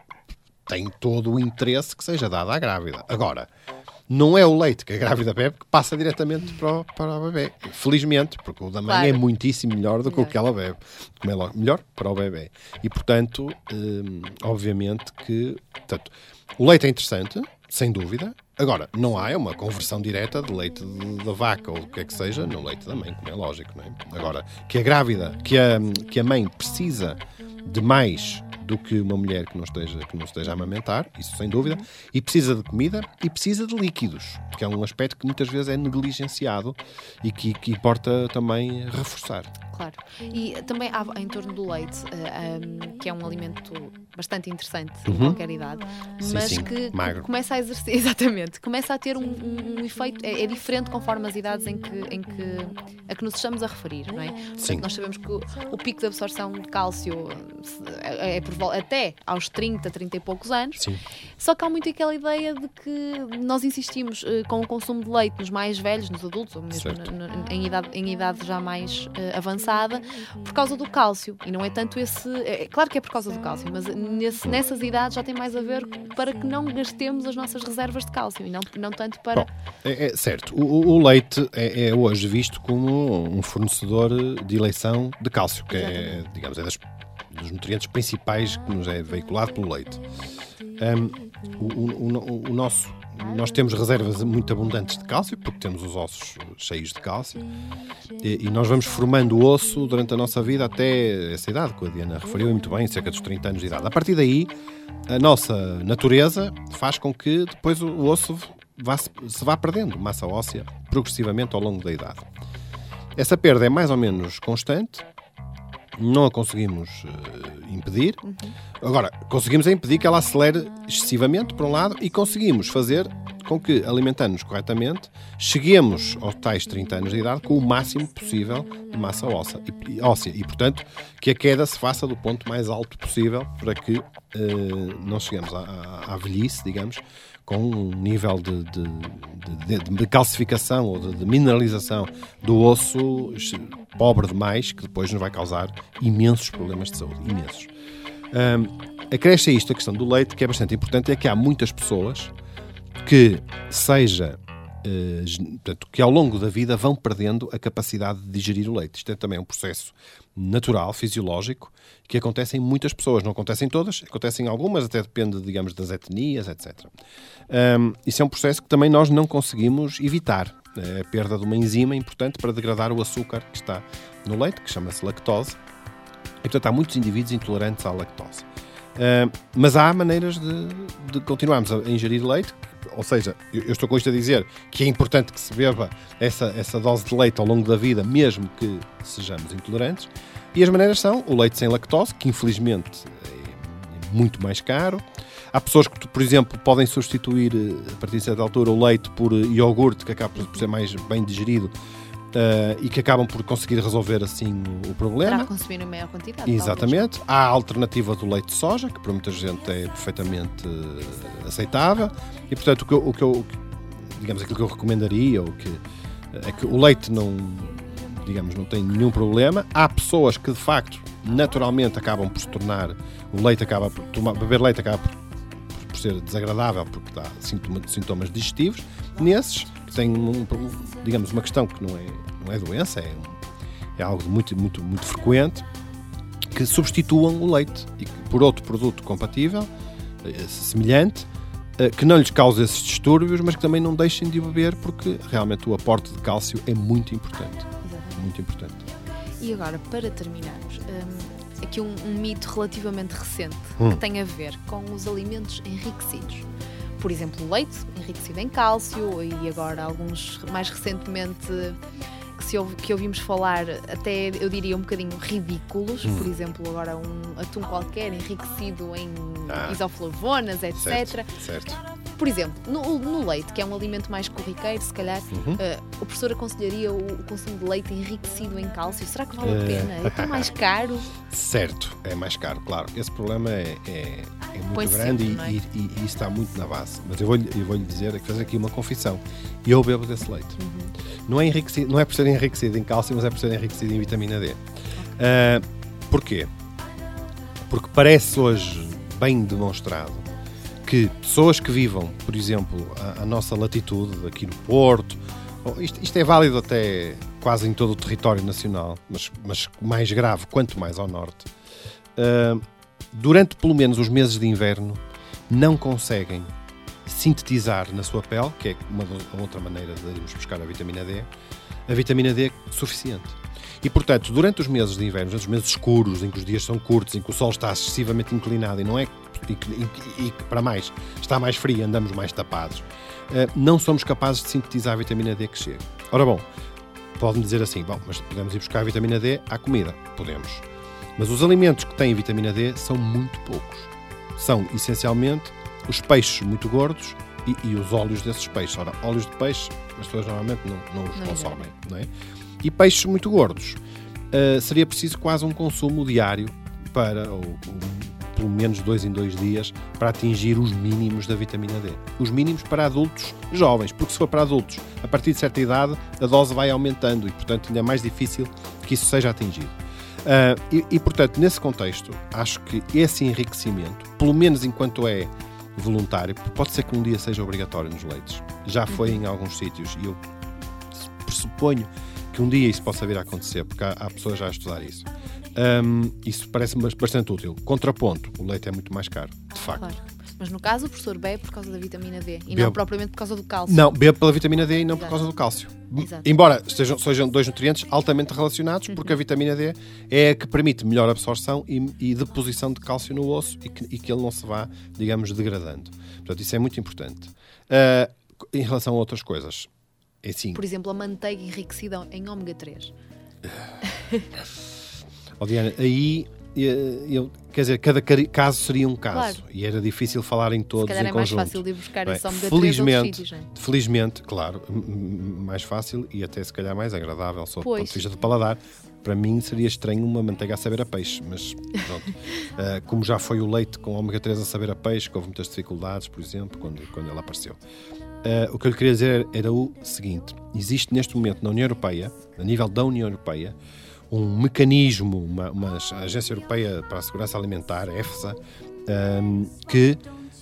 Speaker 10: tem todo o interesse que seja dado à grávida. Agora, não é o leite que a grávida bebe que passa diretamente para o, para o bebê. Felizmente, porque o da mãe
Speaker 1: Claro.
Speaker 10: é muitíssimo melhor do que o que ela bebe. Como é melhor para o bebê. E, portanto, hum, obviamente que... Portanto, o leite é interessante, sem dúvida. Agora, não há uma conversão direta de leite da vaca ou o que é que seja no leite da mãe, como é lógico, não é? Agora, que a grávida, que a, que a mãe precisa de mais do que uma mulher que não, esteja, que não esteja a amamentar, isso sem dúvida, e precisa de comida e precisa de líquidos, que é um aspecto que muitas vezes é negligenciado e que, que importa também reforçar.
Speaker 1: Claro. E também há em torno do leite, eh, um, que é um alimento bastante interessante em
Speaker 10: Uhum.
Speaker 1: qualquer idade,
Speaker 10: Sim,
Speaker 1: mas
Speaker 10: sim,
Speaker 1: que
Speaker 10: magro.
Speaker 1: começa a exercer, exatamente, começa a ter um, um- um efeito, é, é diferente conforme as idades em que, em que a que nos estamos a referir, não é? Portanto,
Speaker 10: Sim.
Speaker 1: nós sabemos que o, o pico de absorção de cálcio se- é, é por até aos 30, 30 e poucos anos.
Speaker 10: Sim.
Speaker 1: Só que há muito aquela ideia de que nós insistimos eh, com o consumo de leite nos mais velhos, nos adultos, ou mesmo na- na- em, idade, em idade já mais eh, avançada, passada por causa do cálcio. E não é tanto esse. É, é claro que é por causa do cálcio, mas nesse, nessas idades já tem mais a ver para que não gastemos as nossas reservas de cálcio e não, não tanto para.
Speaker 10: Bom, é, é certo. O, o leite é, é, hoje visto como um fornecedor de eleição de cálcio, que é, digamos, é das, dos nutrientes principais que nos é veiculado pelo leite. Um, o, o, o nosso nós temos reservas muito abundantes de cálcio, porque temos os ossos cheios de cálcio, e, e, nós vamos formando o osso durante a nossa vida até essa idade, que a Diana referiu muito bem, cerca dos 30 anos de idade. A partir daí, a nossa natureza faz com que depois o osso vá, se vá perdendo massa óssea progressivamente ao longo da idade. Essa perda é mais ou menos constante, não a conseguimos uh, impedir. Uhum. Agora, conseguimos impedir que ela acelere excessivamente, por um lado, e conseguimos fazer com que, alimentando-nos corretamente, cheguemos aos tais 30 anos de idade com o máximo possível de massa óssea. E, óssea, e portanto, que a queda se faça do ponto mais alto possível para que uh, não cheguemos à, à velhice, digamos, com um nível de, de, de, de calcificação ou de, mineralização do osso pobre demais, que depois nos vai causar imensos problemas de saúde. Imensos. Um, acresce a isto a questão do leite, que é bastante importante, é que há muitas pessoas que, seja uh, portanto, que ao longo da vida vão perdendo a capacidade de digerir o leite. Isto é também um processo natural, fisiológico, que acontece em muitas pessoas. Não acontece em todas, acontece em algumas, até depende, digamos, das etnias, etc. Um, isso é um processo que também nós não conseguimos evitar. É a perda de uma enzima importante para degradar o açúcar que está no leite, que chama-se lactose. E, portanto, há muitos indivíduos intolerantes à lactose. Uh, mas há maneiras de, de, continuarmos a ingerir leite, ou seja, eu, eu, estou com isto a dizer que é importante que se beba essa, essa dose de leite ao longo da vida, mesmo que sejamos intolerantes. E as maneiras são o leite sem lactose, que infelizmente é muito mais caro. Há pessoas que, por exemplo, podem substituir eh, a partir de certa altura o leite por eh, iogurte, que acaba por ser mais bem digerido. Uh, e que acabam por conseguir resolver assim o problema.
Speaker 1: Para consumir em maior quantidade.
Speaker 10: Exatamente. Talvez. Há a alternativa do leite de soja, que para muita gente é perfeitamente aceitável. E portanto, o que eu, o que eu digamos, aquilo que eu recomendaria, o que, é que o leite não, digamos, não tem nenhum problema. Há pessoas que de facto, naturalmente, acabam por se tornar, o leite acaba por, tomar, beber leite acaba por ser desagradável porque dá sintomas, sintomas digestivos, nesses que têm, um, digamos, uma questão que não é, não é doença, é, é algo muito, muito, muito frequente, que substituam o leite por outro produto compatível, eh, semelhante, eh, que não lhes cause esses distúrbios, mas que também não deixem de beber, porque realmente o aporte de cálcio é muito importante. Muito importante.
Speaker 1: E agora, para terminarmos, hum, aqui um, um mito relativamente recente hum. que tem a ver com os alimentos enriquecidos. Por exemplo, o leite enriquecido em cálcio e agora alguns mais recentemente que ouvimos falar até eu diria um bocadinho ridículos, hum. por exemplo, agora um atum qualquer enriquecido em ah. isoflavonas, etc.
Speaker 10: Certo, certo.
Speaker 1: Por exemplo, no, no, leite, que é um alimento mais corriqueiro, se calhar uhum. uh, o professor aconselharia o, o, consumo de leite enriquecido em cálcio. Será que vale a pena? É tão mais caro?
Speaker 10: Certo, é mais caro, claro. Esse problema é, é, é muito grande e, é? e, e, e, está muito na base. Mas eu vou-lhe vou dizer, fazer aqui uma confissão. Eu bebo desse leite. Uhum. Não, é enriquecido, não é por ser enriquecido em cálcio, mas é por ser enriquecido em vitamina D. Uh, porquê? Porque parece hoje bem demonstrado que pessoas que vivam, por exemplo, a, a nossa latitude, aqui no Porto, isto, isto, é válido até quase em todo o território nacional, mas, mas mais grave quanto mais ao norte, uh, durante pelo menos os meses de inverno, não conseguem sintetizar na sua pele, que é uma outra maneira de irmos buscar a vitamina D, a vitamina D suficiente. E, portanto, durante os meses de inverno, os meses escuros, em que os dias são curtos, em que o sol está excessivamente inclinado e não é e que, para mais está mais frio, andamos mais tapados, eh, não somos capazes de sintetizar a vitamina D que chega. Ora bom, pode-me dizer assim, bom, mas podemos ir buscar a vitamina D à comida? Podemos. Mas os alimentos que têm vitamina D são muito poucos. São, essencialmente, os peixes muito gordos e, e os óleos desses peixes. Ora, óleos de peixe, as pessoas normalmente não, não os não consomem, não é? E peixes muito gordos. Uh, seria preciso quase um consumo diário para, ou, pelo menos dois em dois dias para atingir os mínimos da vitamina D. Os mínimos para adultos jovens, porque se for para adultos a partir de certa idade, a dose vai aumentando e, portanto, ainda é mais difícil que isso seja atingido. Uh, e, e, portanto, nesse contexto, acho que esse enriquecimento, pelo menos enquanto é voluntário, pode ser que um dia seja obrigatório nos leitos. Já foi em alguns sítios e eu pressuponho que um dia isso possa vir a acontecer, porque há, há pessoas já a estudar isso. Um, isso parece-me bastante útil. Contraponto, o leite é muito mais caro, de facto.
Speaker 1: Claro. Mas no caso, o professor bebe por causa da vitamina D e bebe. não propriamente por causa do cálcio.
Speaker 10: Não, bebe pela vitamina D e não Exato. por causa do cálcio. Exato. Embora estejam, sejam dois nutrientes altamente relacionados, uhum. porque a vitamina D é a que permite melhor absorção e, e deposição de cálcio no osso e que, e que, ele não se vá, digamos, degradando. Portanto, isso é muito importante. Uh, em relação a outras coisas, é assim.
Speaker 1: Por exemplo, a manteiga enriquecida em ômega 3.
Speaker 10: oh, Diana, aí eu, quer dizer, cada caso seria um caso
Speaker 1: claro.
Speaker 10: e era difícil falar em todos em
Speaker 1: é
Speaker 10: conjunto.
Speaker 1: mais fácil de buscar Bem, ômega felizmente, sítios, é?
Speaker 10: felizmente, claro, mais fácil e até se calhar mais agradável, só do ponto de vista do paladar. Para mim seria estranho uma manteiga a saber a peixe, mas pronto. uh, como já foi o leite com ômega 3 a saber a peixe, que houve muitas dificuldades, por exemplo, quando, quando ele apareceu. Uh, o que eu lhe queria dizer era o seguinte: existe neste momento na União Europeia, a nível da União Europeia, um mecanismo, uma, uma Agência Europeia para a Segurança Alimentar, EFSA, um, que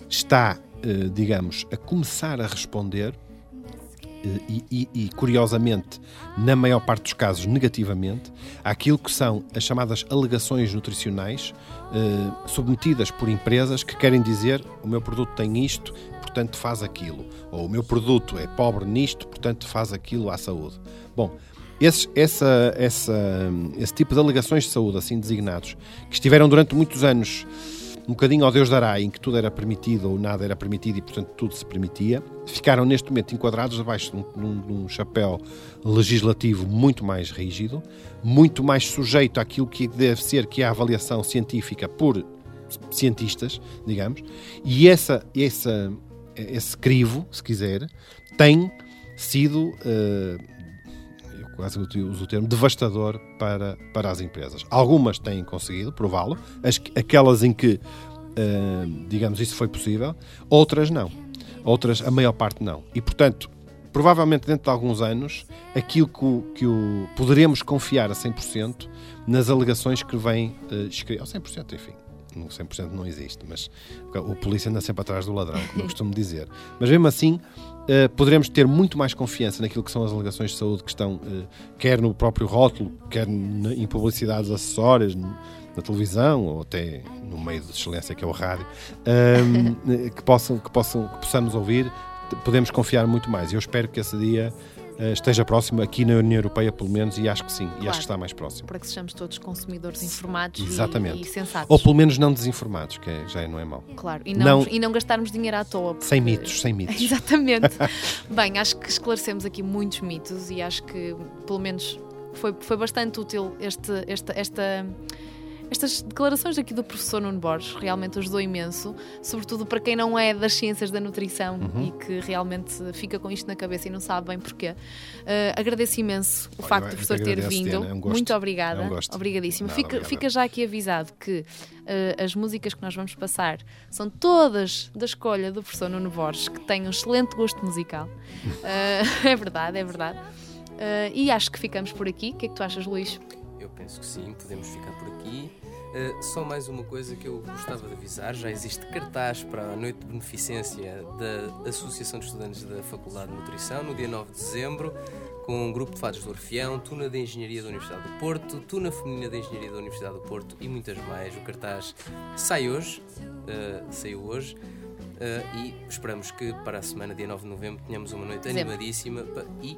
Speaker 10: está, uh, digamos, a começar a responder uh, e, e, e, curiosamente, na maior parte dos casos, negativamente, àquilo que são as chamadas alegações nutricionais uh, submetidas por empresas que querem dizer o meu produto tem isto, portanto faz aquilo, ou o meu produto é pobre nisto, portanto faz aquilo à saúde. Bom, esses, essa, essa, esse tipo de alegações de saúde, assim designados, que estiveram durante muitos anos um bocadinho ao Deus dará, em que tudo era permitido ou nada era permitido e, portanto, tudo se permitia, ficaram neste momento enquadrados debaixo de um, de um chapéu legislativo muito mais rígido, muito mais sujeito àquilo que deve ser, que é a avaliação científica por cientistas, digamos, e essa, essa, esse crivo, se quiser, tem sido. Uh, quase uso o termo, devastador para, para as empresas. Algumas têm conseguido prová-lo, aquelas em que, uh, digamos, isso foi possível, outras não. Outras, a maior parte não. E, portanto, provavelmente dentro de alguns anos, aquilo que o, que o poderemos confiar a 100% nas alegações que vêm uh, escritas, 100%, enfim, no 100% não existe, mas o polícia anda sempre atrás do ladrão, como eu costumo dizer. Mas mesmo assim, Uh, poderemos ter muito mais confiança naquilo que são as alegações de saúde que estão, uh, quer no próprio rótulo, quer em publicidades acessórias, na televisão ou até no meio de excelência que é o rádio, ehm, que, possam, que, possam, que possamos ouvir, podemos confiar muito mais. Eu espero que esse dia eh, esteja próximo aqui na União Europeia, pelo menos, e acho que sim, claro, e acho que está mais próximo.
Speaker 1: Para que sejamos todos consumidores informados
Speaker 10: Exatamente.
Speaker 1: E, e sensatos.
Speaker 10: Ou pelo menos não desinformados, que é, já não é mau.
Speaker 1: Claro, e não, não, e não gastarmos dinheiro à toa.
Speaker 10: Porque... Sem mitos, sem mitos.
Speaker 1: Exatamente. Bem, acho que esclarecemos aqui muitos mitos e acho que, pelo menos, foi, foi bastante útil este, esta, esta estas declarações aqui do professor Nuno Borges realmente ajudou imenso, sobretudo para quem não é das ciências da nutrição uhum. e que realmente fica com isto na cabeça e não sabe bem porquê. Uh, agradeço imenso o Olha, facto do professor ter vindo.
Speaker 10: é um
Speaker 1: Muito obrigada.
Speaker 10: É um
Speaker 1: Obrigadíssimo. Fica, obrigado. fica já aqui avisado que uh, as músicas que nós vamos passar são todas da escolha do professor Nuno Borges, que tem um excelente gosto musical. Uh, é verdade, é verdade. e acho que ficamos por aqui. O que é que tu achas, Luís?
Speaker 9: Eu penso que sim, podemos ficar por aqui. Uh, só mais uma coisa que eu gostava de avisar: já existe cartaz para a noite de beneficência da Associação de Estudantes da Faculdade de Nutrição, no dia 9 de dezembro, com um grupo de fados do Orfeão, Tuna de Engenharia da Universidade do Porto, Tuna Feminina de Engenharia da Universidade do Porto e muitas mais. O cartaz sai hoje, uh, saiu hoje. Uh, e esperamos que para a semana, dia 9 de novembro, tenhamos uma noite animadíssima e,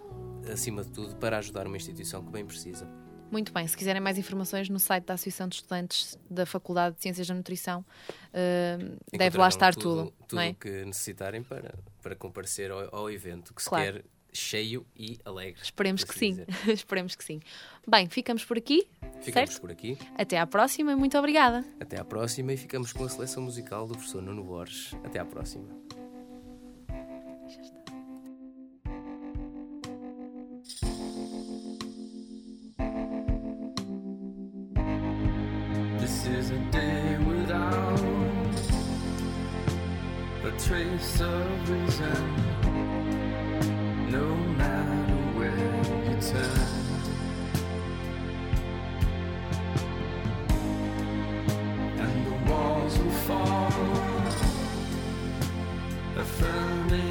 Speaker 9: acima de tudo, para ajudar uma instituição que bem precisa.
Speaker 1: Muito bem, se quiserem mais informações no site da Associação de Estudantes da Faculdade de Ciências da Nutrição, uh, deve lá estar tudo.
Speaker 9: Tudo, tudo
Speaker 1: é?
Speaker 9: que necessitarem para, para comparecer ao, ao evento, que claro. se quer cheio e alegre.
Speaker 1: Esperemos que sim. Esperemos que sim. Bem, ficamos por aqui.
Speaker 9: Ficamos
Speaker 1: certo?
Speaker 9: por aqui.
Speaker 1: Até à próxima e muito obrigada.
Speaker 9: Até à próxima e ficamos com a seleção musical do professor Nuno Borges. Até à próxima. is a day without a
Speaker 11: trace of reason. No matter where you turn. And the walls will fall affirming